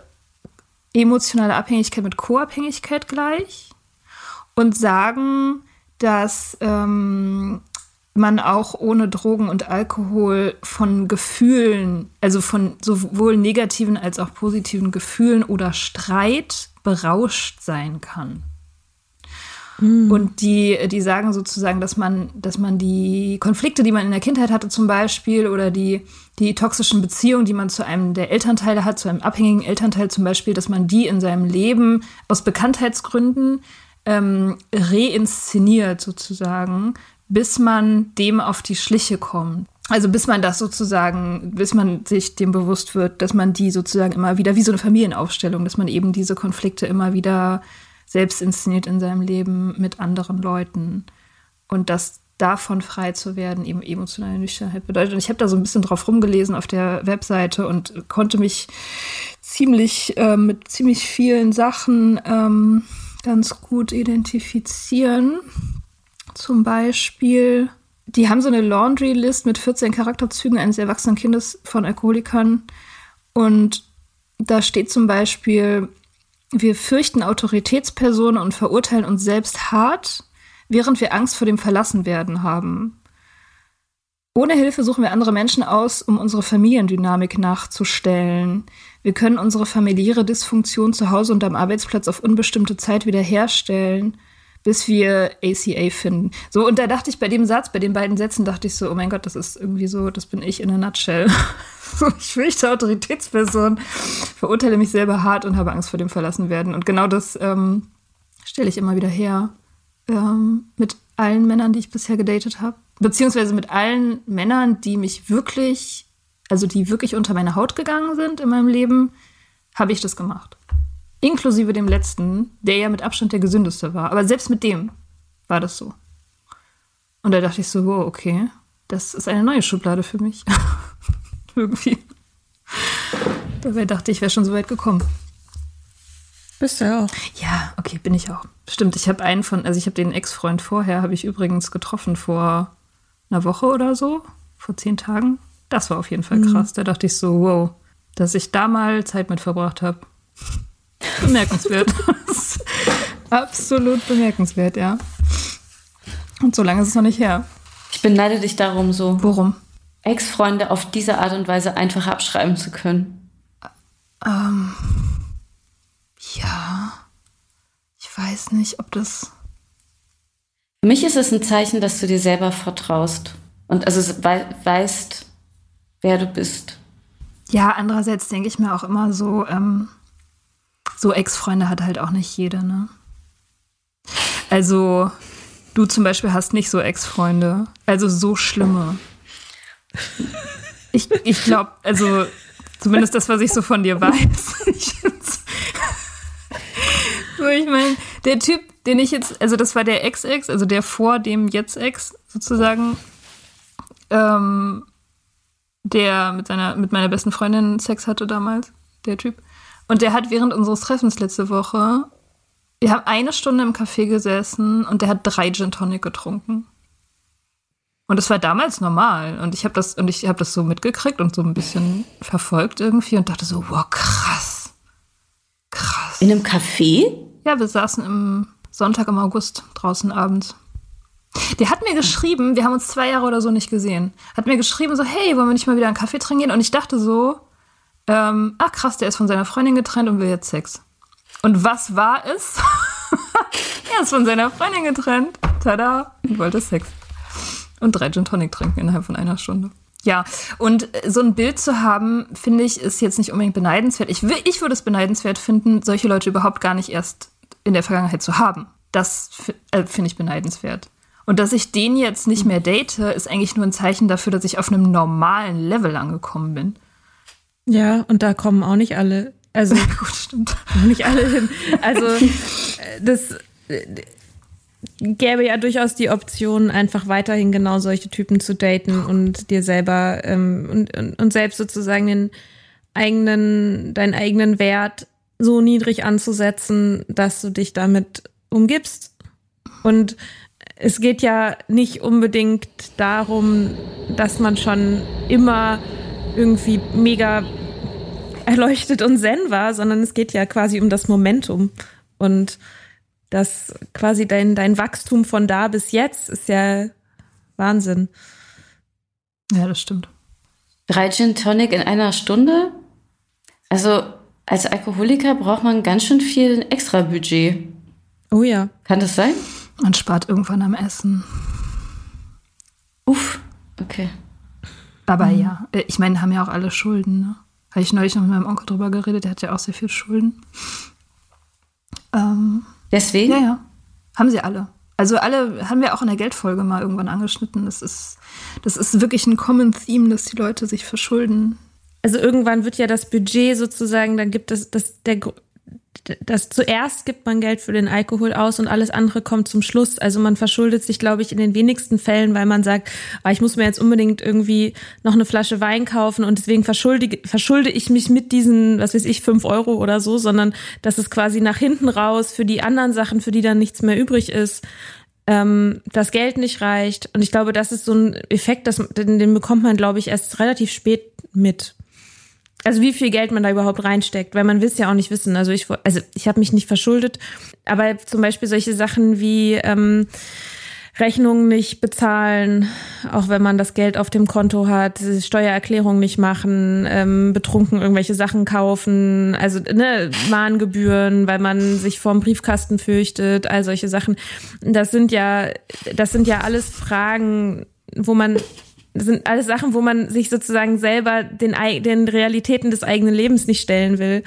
emotionale Abhängigkeit mit Co-Abhängigkeit gleich und sagen, dass ähm, man auch ohne Drogen und Alkohol von Gefühlen, also von sowohl negativen als auch positiven Gefühlen oder Streit berauscht sein kann. Mhm. Und die, die sagen sozusagen, dass man, dass man die Konflikte, die man in der Kindheit hatte zum Beispiel, oder die, die toxischen Beziehungen, die man zu einem der Elternteile hat, zu einem abhängigen Elternteil zum Beispiel, dass man die in seinem Leben aus Bekanntheitsgründen ähm, reinszeniert sozusagen, bis man dem auf die Schliche kommt. Also bis man das sozusagen, bis man sich dem bewusst wird, dass man die sozusagen immer wieder, wie so eine Familienaufstellung, dass man eben diese Konflikte immer wieder selbst inszeniert in seinem Leben mit anderen Leuten. Und dass davon frei zu werden eben emotionale Nüchternheit bedeutet. Und ich habe da so ein bisschen drauf rumgelesen auf der Webseite und konnte mich ziemlich äh, mit ziemlich vielen Sachen ähm, ganz gut identifizieren. Zum Beispiel, die haben so eine Laundry-List mit 14 Charakterzügen eines erwachsenen Kindes von Alkoholikern. Und da steht zum Beispiel, wir fürchten Autoritätspersonen und verurteilen uns selbst hart, während wir Angst vor dem Verlassenwerden haben. Ohne Hilfe suchen wir andere Menschen aus, um unsere Familiendynamik nachzustellen. Wir können unsere familiäre Dysfunktion zu Hause und am Arbeitsplatz auf unbestimmte Zeit wiederherstellen, bis wir ACA finden. So, und da dachte ich bei dem Satz, bei den beiden Sätzen, dachte ich so, oh mein Gott, das ist irgendwie so, das bin ich in a nutshell. ich fürchte Autoritätsperson, verurteile mich selber hart und habe Angst vor dem Verlassenwerden. Und genau das ähm, stelle ich immer wieder her ähm, mit allen Männern, die ich bisher gedatet habe. Beziehungsweise mit allen Männern, die mich wirklich, also die wirklich unter meine Haut gegangen sind in meinem Leben, habe ich das gemacht. Inklusive dem letzten, der ja mit Abstand der gesündeste war. Aber selbst mit dem war das so. Und da dachte ich so, wow, okay, das ist eine neue Schublade für mich. Irgendwie. Dabei dachte ich, wäre schon so weit gekommen. Bist du ja auch. Ja, okay, bin ich auch. Stimmt, ich habe einen von, also ich habe den Ex-Freund vorher, habe ich übrigens getroffen vor einer Woche oder so, vor zehn Tagen. Das war auf jeden Fall mhm. krass. Mhm. Da dachte ich so, wow, dass ich da mal Zeit mit verbracht habe. Bemerkenswert. Absolut bemerkenswert, ja. Und so lange ist es noch nicht her. Ich beneide dich darum so. Worum? Ex-Freunde auf diese Art und Weise einfach abschreiben zu können? Ähm, ja, ich weiß nicht, ob das. Für mich ist es ein Zeichen, dass du dir selber vertraust und also we weißt, wer du bist. Ja, andererseits denke ich mir auch immer so, ähm, so Ex-Freunde hat halt auch nicht jeder, ne? Also, du zum Beispiel hast nicht so Ex-Freunde. Also so schlimme. Ich, ich glaube, also zumindest das, was ich so von dir weiß. ich, so, ich meine, der Typ, den ich jetzt, also das war der Ex-Ex, also der vor dem Jetzt-Ex sozusagen, ähm, der mit seiner, mit meiner besten Freundin Sex hatte damals, der Typ. Und der hat während unseres Treffens letzte Woche, wir haben eine Stunde im Café gesessen und der hat drei Gin Tonic getrunken. Und das war damals normal. Und ich habe das, und ich habe das so mitgekriegt und so ein bisschen verfolgt irgendwie und dachte so, wow, krass. Krass. In einem Café? Ja, wir saßen im Sonntag im August draußen abends. Der hat mir geschrieben, wir haben uns zwei Jahre oder so nicht gesehen, hat mir geschrieben so, hey, wollen wir nicht mal wieder einen Kaffee trinken gehen? Und ich dachte so, ähm, ach krass, der ist von seiner Freundin getrennt und will jetzt Sex. Und was war es? er ist von seiner Freundin getrennt. Tada. Und wollte Sex. Und drei Gin Tonic trinken innerhalb von einer Stunde. Ja, und so ein Bild zu haben, finde ich, ist jetzt nicht unbedingt beneidenswert. Ich, ich würde es beneidenswert finden, solche Leute überhaupt gar nicht erst in der Vergangenheit zu haben. Das äh, finde ich beneidenswert. Und dass ich den jetzt nicht mehr date, ist eigentlich nur ein Zeichen dafür, dass ich auf einem normalen Level angekommen bin. Ja, und da kommen auch nicht alle. Also ja, gut, stimmt. Nicht alle hin. Also das gäbe ja durchaus die Option, einfach weiterhin genau solche Typen zu daten und dir selber ähm, und, und, und selbst sozusagen den eigenen, deinen eigenen Wert so niedrig anzusetzen, dass du dich damit umgibst. Und es geht ja nicht unbedingt darum, dass man schon immer irgendwie mega erleuchtet und zen war, sondern es geht ja quasi um das Momentum. Und das quasi dein, dein Wachstum von da bis jetzt ist ja Wahnsinn. Ja, das stimmt. Drei Gin Tonic in einer Stunde? Also als Alkoholiker braucht man ganz schön viel extra Budget. Oh ja. Kann das sein? Man spart irgendwann am Essen. Uff, okay. Aber mhm. ja, äh, ich meine, haben ja auch alle Schulden. Ne? Habe ich neulich noch mit meinem Onkel drüber geredet, der hat ja auch sehr viel Schulden. Ähm, Deswegen? Ja, ja. Haben sie alle. Also alle haben wir auch in der Geldfolge mal irgendwann angeschnitten. Das ist, das ist wirklich ein Common Theme, dass die Leute sich verschulden. Also irgendwann wird ja das Budget sozusagen, dann gibt es das, der, das zuerst gibt man Geld für den Alkohol aus und alles andere kommt zum Schluss. Also man verschuldet sich, glaube ich, in den wenigsten Fällen, weil man sagt, ah, ich muss mir jetzt unbedingt irgendwie noch eine Flasche Wein kaufen und deswegen verschulde, verschulde ich mich mit diesen, was weiß ich, fünf Euro oder so, sondern dass es quasi nach hinten raus für die anderen Sachen, für die dann nichts mehr übrig ist, ähm, das Geld nicht reicht. Und ich glaube, das ist so ein Effekt, das, den, den bekommt man, glaube ich, erst relativ spät mit. Also wie viel Geld man da überhaupt reinsteckt, weil man will es ja auch nicht wissen. Also ich, also ich habe mich nicht verschuldet, aber zum Beispiel solche Sachen wie ähm, Rechnungen nicht bezahlen, auch wenn man das Geld auf dem Konto hat, Steuererklärung nicht machen, ähm, betrunken irgendwelche Sachen kaufen, also ne, Mahngebühren, weil man sich vorm Briefkasten fürchtet, all solche Sachen. Das sind ja, das sind ja alles Fragen, wo man das sind alles Sachen, wo man sich sozusagen selber den, den Realitäten des eigenen Lebens nicht stellen will.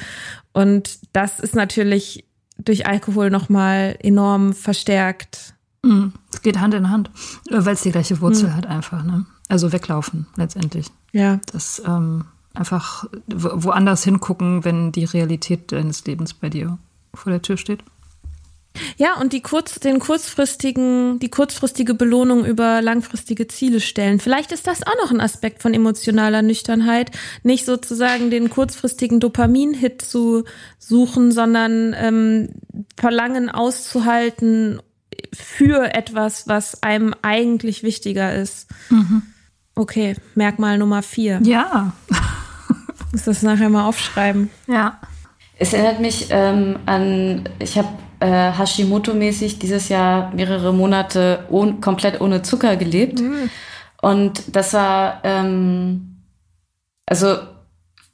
Und das ist natürlich durch Alkohol nochmal enorm verstärkt. Mhm. Es geht Hand in Hand, weil es die gleiche Wurzel mhm. hat einfach. Ne? Also weglaufen letztendlich. Ja. Das ähm, einfach woanders hingucken, wenn die Realität deines Lebens bei dir vor der Tür steht. Ja, und die kurz, den kurzfristigen, die kurzfristige Belohnung über langfristige Ziele stellen. Vielleicht ist das auch noch ein Aspekt von emotionaler Nüchternheit, nicht sozusagen den kurzfristigen Dopamin-Hit zu suchen, sondern ähm, Verlangen auszuhalten für etwas, was einem eigentlich wichtiger ist. Mhm. Okay, Merkmal Nummer vier. Ja. Muss das nachher mal aufschreiben. Ja. Es erinnert mich ähm, an, ich habe äh, Hashimoto-mäßig dieses Jahr mehrere Monate ohn, komplett ohne Zucker gelebt. Mhm. Und das war, ähm, also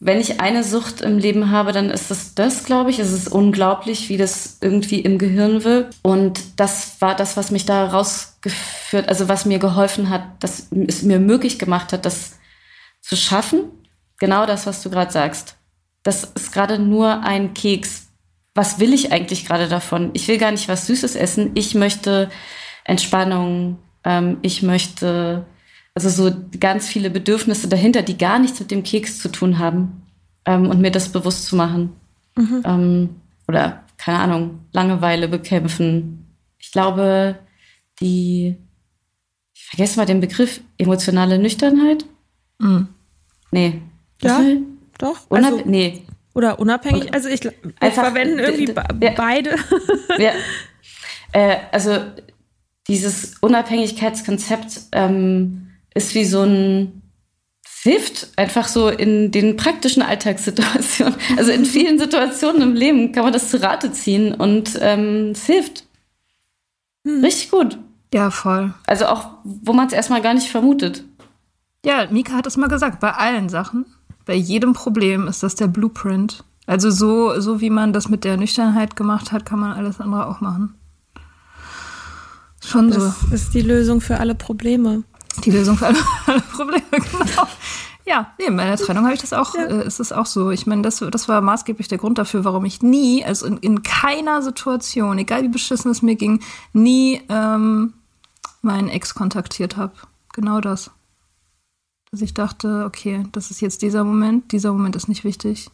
wenn ich eine Sucht im Leben habe, dann ist das das, glaube ich. Es ist unglaublich, wie das irgendwie im Gehirn wirkt. Und das war das, was mich da rausgeführt, also was mir geholfen hat, dass es mir möglich gemacht hat, das zu schaffen. Genau das, was du gerade sagst. Das ist gerade nur ein Keks was will ich eigentlich gerade davon? Ich will gar nicht was Süßes essen. Ich möchte Entspannung. Ähm, ich möchte also so ganz viele Bedürfnisse dahinter, die gar nichts mit dem Keks zu tun haben. Ähm, und mir das bewusst zu machen. Mhm. Ähm, oder, keine Ahnung, Langeweile bekämpfen. Ich glaube, die, ich vergesse mal den Begriff, emotionale Nüchternheit. Mhm. Nee. Ja, doch. Also, nee, oder unabhängig? Also ich, wir Einfach, verwenden irgendwie ja, beide. Ja. Äh, also dieses Unabhängigkeitskonzept ähm, ist wie so ein hilft einfach so in den praktischen Alltagssituationen. Also in vielen Situationen im Leben kann man das zu Rate ziehen und ähm, es hilft. Hm. Richtig gut. Ja, voll. Also auch, wo man es erstmal gar nicht vermutet. Ja, Mika hat es mal gesagt, bei allen Sachen bei jedem Problem ist das der Blueprint. Also so, so wie man das mit der Nüchternheit gemacht hat, kann man alles andere auch machen. Schon das so. ist die Lösung für alle Probleme. Die Lösung für alle, alle Probleme, genau. Ja, nee, in meiner Trennung habe ich das auch, ja. äh, ist es auch so. Ich meine, das, das war maßgeblich der Grund dafür, warum ich nie, also in, in keiner Situation, egal wie beschissen es mir ging, nie ähm, meinen Ex kontaktiert habe. Genau das. Dass ich dachte, okay, das ist jetzt dieser Moment, dieser Moment ist nicht wichtig.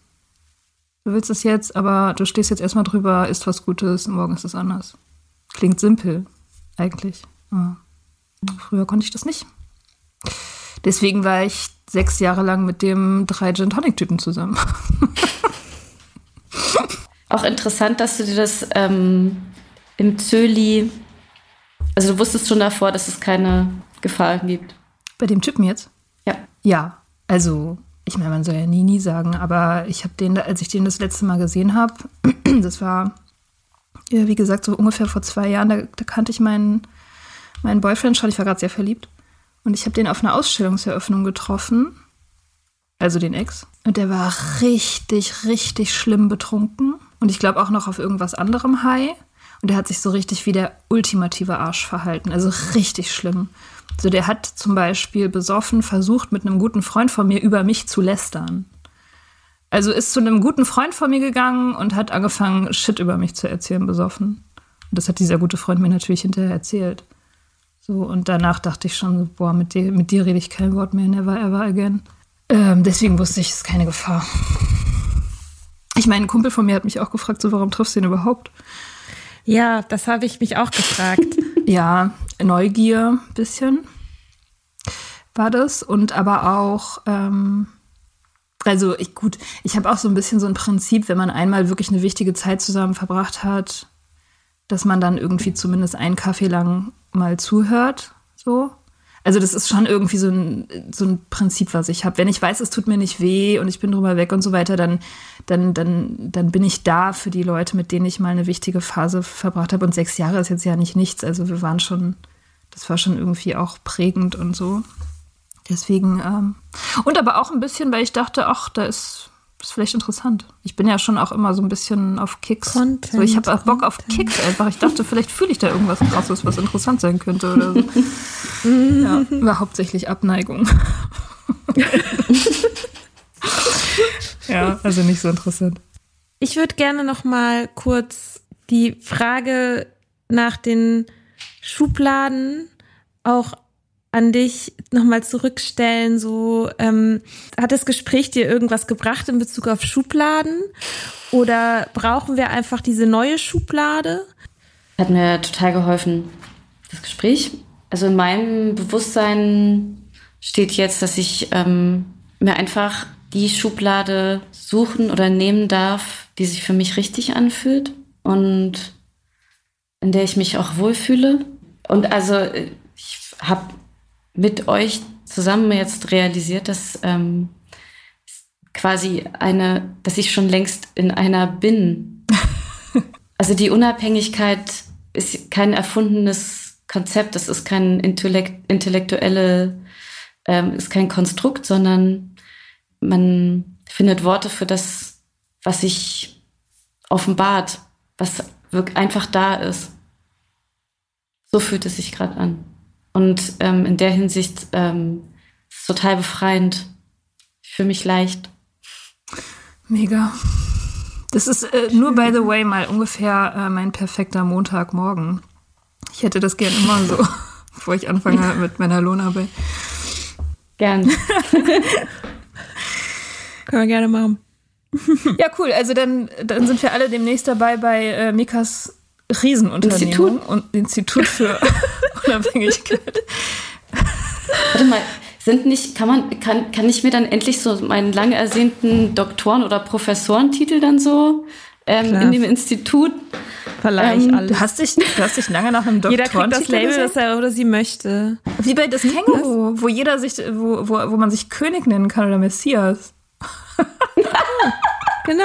Du willst es jetzt, aber du stehst jetzt erstmal drüber, ist was Gutes, morgen ist es anders. Klingt simpel, eigentlich. Ja. Früher konnte ich das nicht. Deswegen war ich sechs Jahre lang mit dem drei Gin Tonic Typen zusammen. Auch interessant, dass du dir das ähm, im Zöli, also du wusstest schon davor, dass es keine Gefahr gibt. Bei dem Typen jetzt? Ja. Ja, also ich meine, man soll ja nie, nie sagen, aber ich habe den, als ich den das letzte Mal gesehen habe, das war, wie gesagt, so ungefähr vor zwei Jahren, da, da kannte ich meinen, meinen Boyfriend schon, ich war gerade sehr verliebt. Und ich habe den auf einer Ausstellungseröffnung getroffen, also den Ex. Und der war richtig, richtig schlimm betrunken. Und ich glaube auch noch auf irgendwas anderem high. Und der hat sich so richtig wie der ultimative Arsch verhalten. Also richtig schlimm. So, der hat zum Beispiel besoffen versucht, mit einem guten Freund von mir über mich zu lästern. Also ist zu einem guten Freund von mir gegangen und hat angefangen, Shit über mich zu erzählen, besoffen. Und das hat dieser gute Freund mir natürlich hinterher erzählt. So, und danach dachte ich schon, boah, mit dir, mit dir rede ich kein Wort mehr, never ever again. Ähm, deswegen wusste ich, es ist keine Gefahr. Ich meine, ein Kumpel von mir hat mich auch gefragt, so, warum triffst du ihn überhaupt? Ja, das habe ich mich auch gefragt. ja, Neugier, bisschen war das. Und aber auch, ähm, also ich, gut, ich habe auch so ein bisschen so ein Prinzip, wenn man einmal wirklich eine wichtige Zeit zusammen verbracht hat, dass man dann irgendwie zumindest einen Kaffee lang mal zuhört. So. Also das ist schon irgendwie so ein, so ein Prinzip, was ich habe. Wenn ich weiß, es tut mir nicht weh und ich bin drüber weg und so weiter, dann, dann, dann, dann bin ich da für die Leute, mit denen ich mal eine wichtige Phase verbracht habe. Und sechs Jahre ist jetzt ja nicht nichts. Also wir waren schon, das war schon irgendwie auch prägend und so. Deswegen, ähm, und aber auch ein bisschen, weil ich dachte, ach, da ist ist vielleicht interessant. Ich bin ja schon auch immer so ein bisschen auf Kicks. Content, so, ich habe auch Bock auf Kicks einfach. Ich dachte, vielleicht fühle ich da irgendwas krasses, was interessant sein könnte oder so. ja, war hauptsächlich Abneigung. ja, also nicht so interessant. Ich würde gerne noch mal kurz die Frage nach den Schubladen auch an dich nochmal zurückstellen. So, ähm, hat das Gespräch dir irgendwas gebracht in Bezug auf Schubladen? Oder brauchen wir einfach diese neue Schublade? Hat mir total geholfen, das Gespräch. Also in meinem Bewusstsein steht jetzt, dass ich ähm, mir einfach die Schublade suchen oder nehmen darf, die sich für mich richtig anfühlt und in der ich mich auch wohlfühle. Und also ich habe mit euch zusammen jetzt realisiert, dass ähm, quasi eine, dass ich schon längst in einer bin. also die Unabhängigkeit ist kein erfundenes Konzept, das ist kein Intellekt, intellektuelle, ähm, ist kein Konstrukt, sondern man findet Worte für das, was sich offenbart, was wirklich einfach da ist. So fühlt es sich gerade an. Und ähm, in der Hinsicht ähm, ist es total befreiend. Ich fühle mich leicht. Mega. Das ist äh, nur, by the way, mal ungefähr äh, mein perfekter Montagmorgen. Ich hätte das gern immer so, bevor ich anfange mit meiner Lohnarbeit. Gern. Können wir gerne machen. ja, cool. Also dann, dann sind wir alle demnächst dabei bei äh, Mikas Riesenunternehmung Institut? und Institut für Unabhängigkeit. Warte mal, sind nicht, kann man, kann, kann ich mir dann endlich so meinen lang ersehnten Doktoren- oder Professorentitel dann so ähm, in dem Institut Verleih ähm, alles. Du hast, dich, du hast dich lange nach einem Doktoren Jeder kriegt das Label, das er oder sie möchte. Wie bei das Känguru, wo jeder sich, wo, wo, wo man sich König nennen kann oder Messias. Genau.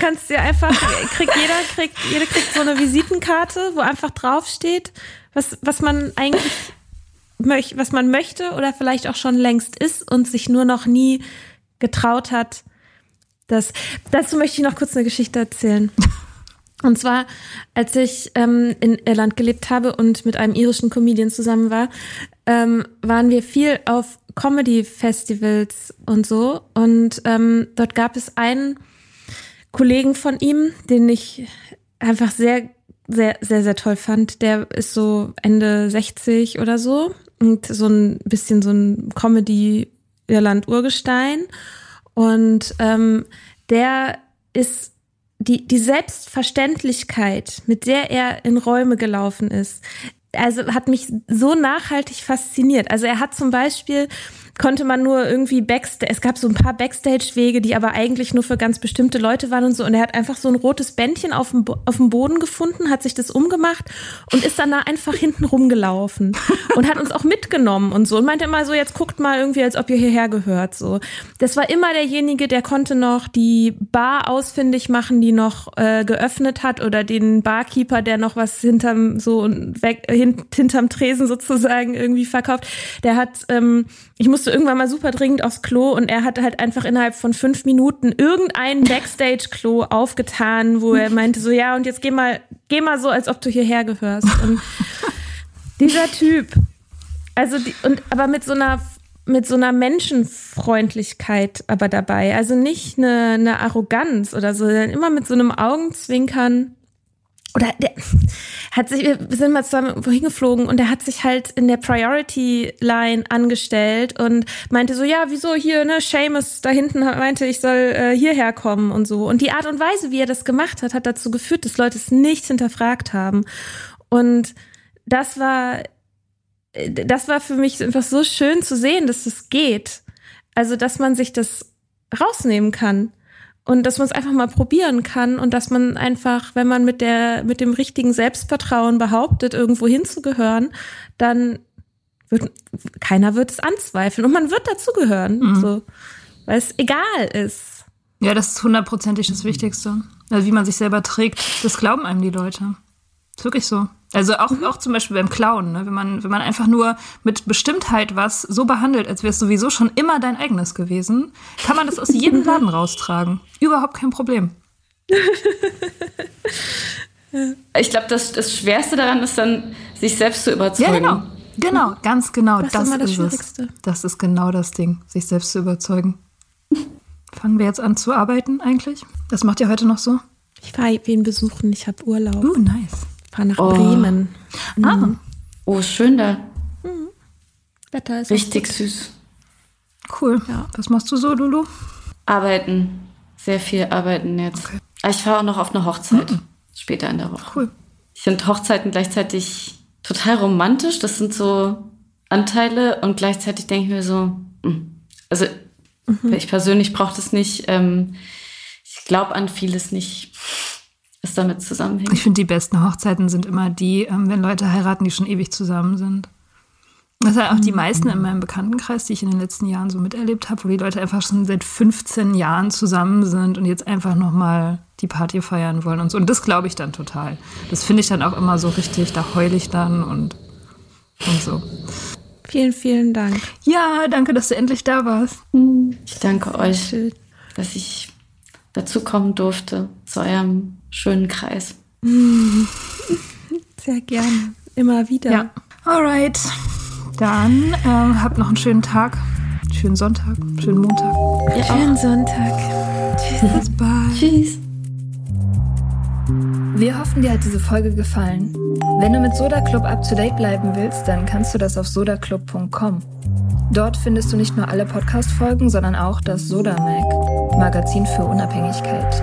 Kannst dir einfach, kriegt jeder, kriegt, jeder kriegt so eine Visitenkarte, wo einfach draufsteht, was, was man eigentlich möchte, was man möchte oder vielleicht auch schon längst ist und sich nur noch nie getraut hat. Das, dazu möchte ich noch kurz eine Geschichte erzählen. Und zwar, als ich ähm, in Irland gelebt habe und mit einem irischen Comedian zusammen war, ähm, waren wir viel auf Comedy-Festivals und so. Und ähm, dort gab es einen Kollegen von ihm, den ich einfach sehr, sehr, sehr, sehr toll fand. Der ist so Ende 60 oder so und so ein bisschen so ein Comedy-Irland-Urgestein. Und ähm, der ist die, die Selbstverständlichkeit, mit der er in Räume gelaufen ist, also hat mich so nachhaltig fasziniert. Also er hat zum Beispiel konnte man nur irgendwie Backstage, es gab so ein paar Backstage-Wege, die aber eigentlich nur für ganz bestimmte Leute waren und so. Und er hat einfach so ein rotes Bändchen auf dem, auf dem Boden gefunden, hat sich das umgemacht und ist dann da einfach hinten rumgelaufen und hat uns auch mitgenommen und so und meinte immer so, jetzt guckt mal irgendwie, als ob ihr hierher gehört, so. Das war immer derjenige, der konnte noch die Bar ausfindig machen, die noch äh, geöffnet hat oder den Barkeeper, der noch was hinterm, so weg, hint, hinterm Tresen sozusagen irgendwie verkauft. Der hat, ähm, ich musste irgendwann mal super dringend aufs Klo und er hat halt einfach innerhalb von fünf Minuten irgendein Backstage-Klo aufgetan, wo er meinte so, ja, und jetzt geh mal, geh mal so, als ob du hierher gehörst. Und dieser Typ, also die, und aber mit so einer mit so einer Menschenfreundlichkeit aber dabei. Also nicht eine, eine Arroganz oder so, sondern immer mit so einem Augenzwinkern oder der hat sich, wir sind mal zusammen wohin geflogen und der hat sich halt in der Priority Line angestellt und meinte so, ja, wieso hier, ne, Seamus da hinten meinte, ich soll äh, hierher kommen und so. Und die Art und Weise, wie er das gemacht hat, hat dazu geführt, dass Leute es nicht hinterfragt haben. Und das war, das war für mich einfach so schön zu sehen, dass es das geht. Also, dass man sich das rausnehmen kann und dass man es einfach mal probieren kann und dass man einfach, wenn man mit der mit dem richtigen Selbstvertrauen behauptet, irgendwo hinzugehören, dann wird keiner wird es anzweifeln und man wird dazugehören, mhm. so, weil es egal ist. Ja, das ist hundertprozentig das Wichtigste. Also wie man sich selber trägt, das glauben einem die Leute. Ist wirklich so. Also auch, mhm. auch zum Beispiel beim Klauen, ne? wenn, man, wenn man einfach nur mit Bestimmtheit was so behandelt, als wäre es sowieso schon immer dein eigenes gewesen, kann man das aus jedem Laden raustragen. Überhaupt kein Problem. ich glaube, das, das Schwerste daran ist dann, sich selbst zu überzeugen. Ja, genau. Genau, ganz genau. Das, das ist, das Schwierigste. Es. Das ist genau das Ding, sich selbst zu überzeugen. Fangen wir jetzt an zu arbeiten eigentlich? Was macht ihr heute noch so? Ich fahre wen besuchen, ich habe Urlaub. Uh, nice fahre nach oh. Bremen. Ah. Mhm. Oh, schön da. Mhm. Wetter ist richtig süß. Cool. Ja. Was machst du so, Lulu? Arbeiten. Sehr viel arbeiten jetzt. Okay. Ah, ich fahre auch noch auf eine Hochzeit. Mhm. Später in der Woche. Cool. Ich finde Hochzeiten gleichzeitig total romantisch. Das sind so Anteile und gleichzeitig denke ich mir so, hm. also mhm. ich persönlich brauche das nicht. Ähm, ich glaube an vieles nicht was damit zusammenhängt. Ich finde, die besten Hochzeiten sind immer die, ähm, wenn Leute heiraten, die schon ewig zusammen sind. Das sind auch die mhm. meisten in meinem Bekanntenkreis, die ich in den letzten Jahren so miterlebt habe, wo die Leute einfach schon seit 15 Jahren zusammen sind und jetzt einfach nochmal die Party feiern wollen und so. Und das glaube ich dann total. Das finde ich dann auch immer so richtig, da heule ich dann und, und so. Vielen, vielen Dank. Ja, danke, dass du endlich da warst. Ich danke euch, dass ich dazu kommen durfte zu eurem schönen Kreis. Sehr gerne. Immer wieder. Ja. Alright. Dann äh, habt noch einen schönen Tag. Schönen Sonntag. Schönen Montag. Ja, schönen Sonntag. Tschüss. Bis bald. Tschüss. Wir hoffen, dir hat diese Folge gefallen. Wenn du mit Soda Club up to date bleiben willst, dann kannst du das auf sodaclub.com. Dort findest du nicht nur alle Podcast-Folgen, sondern auch das Soda Mag, Magazin für Unabhängigkeit.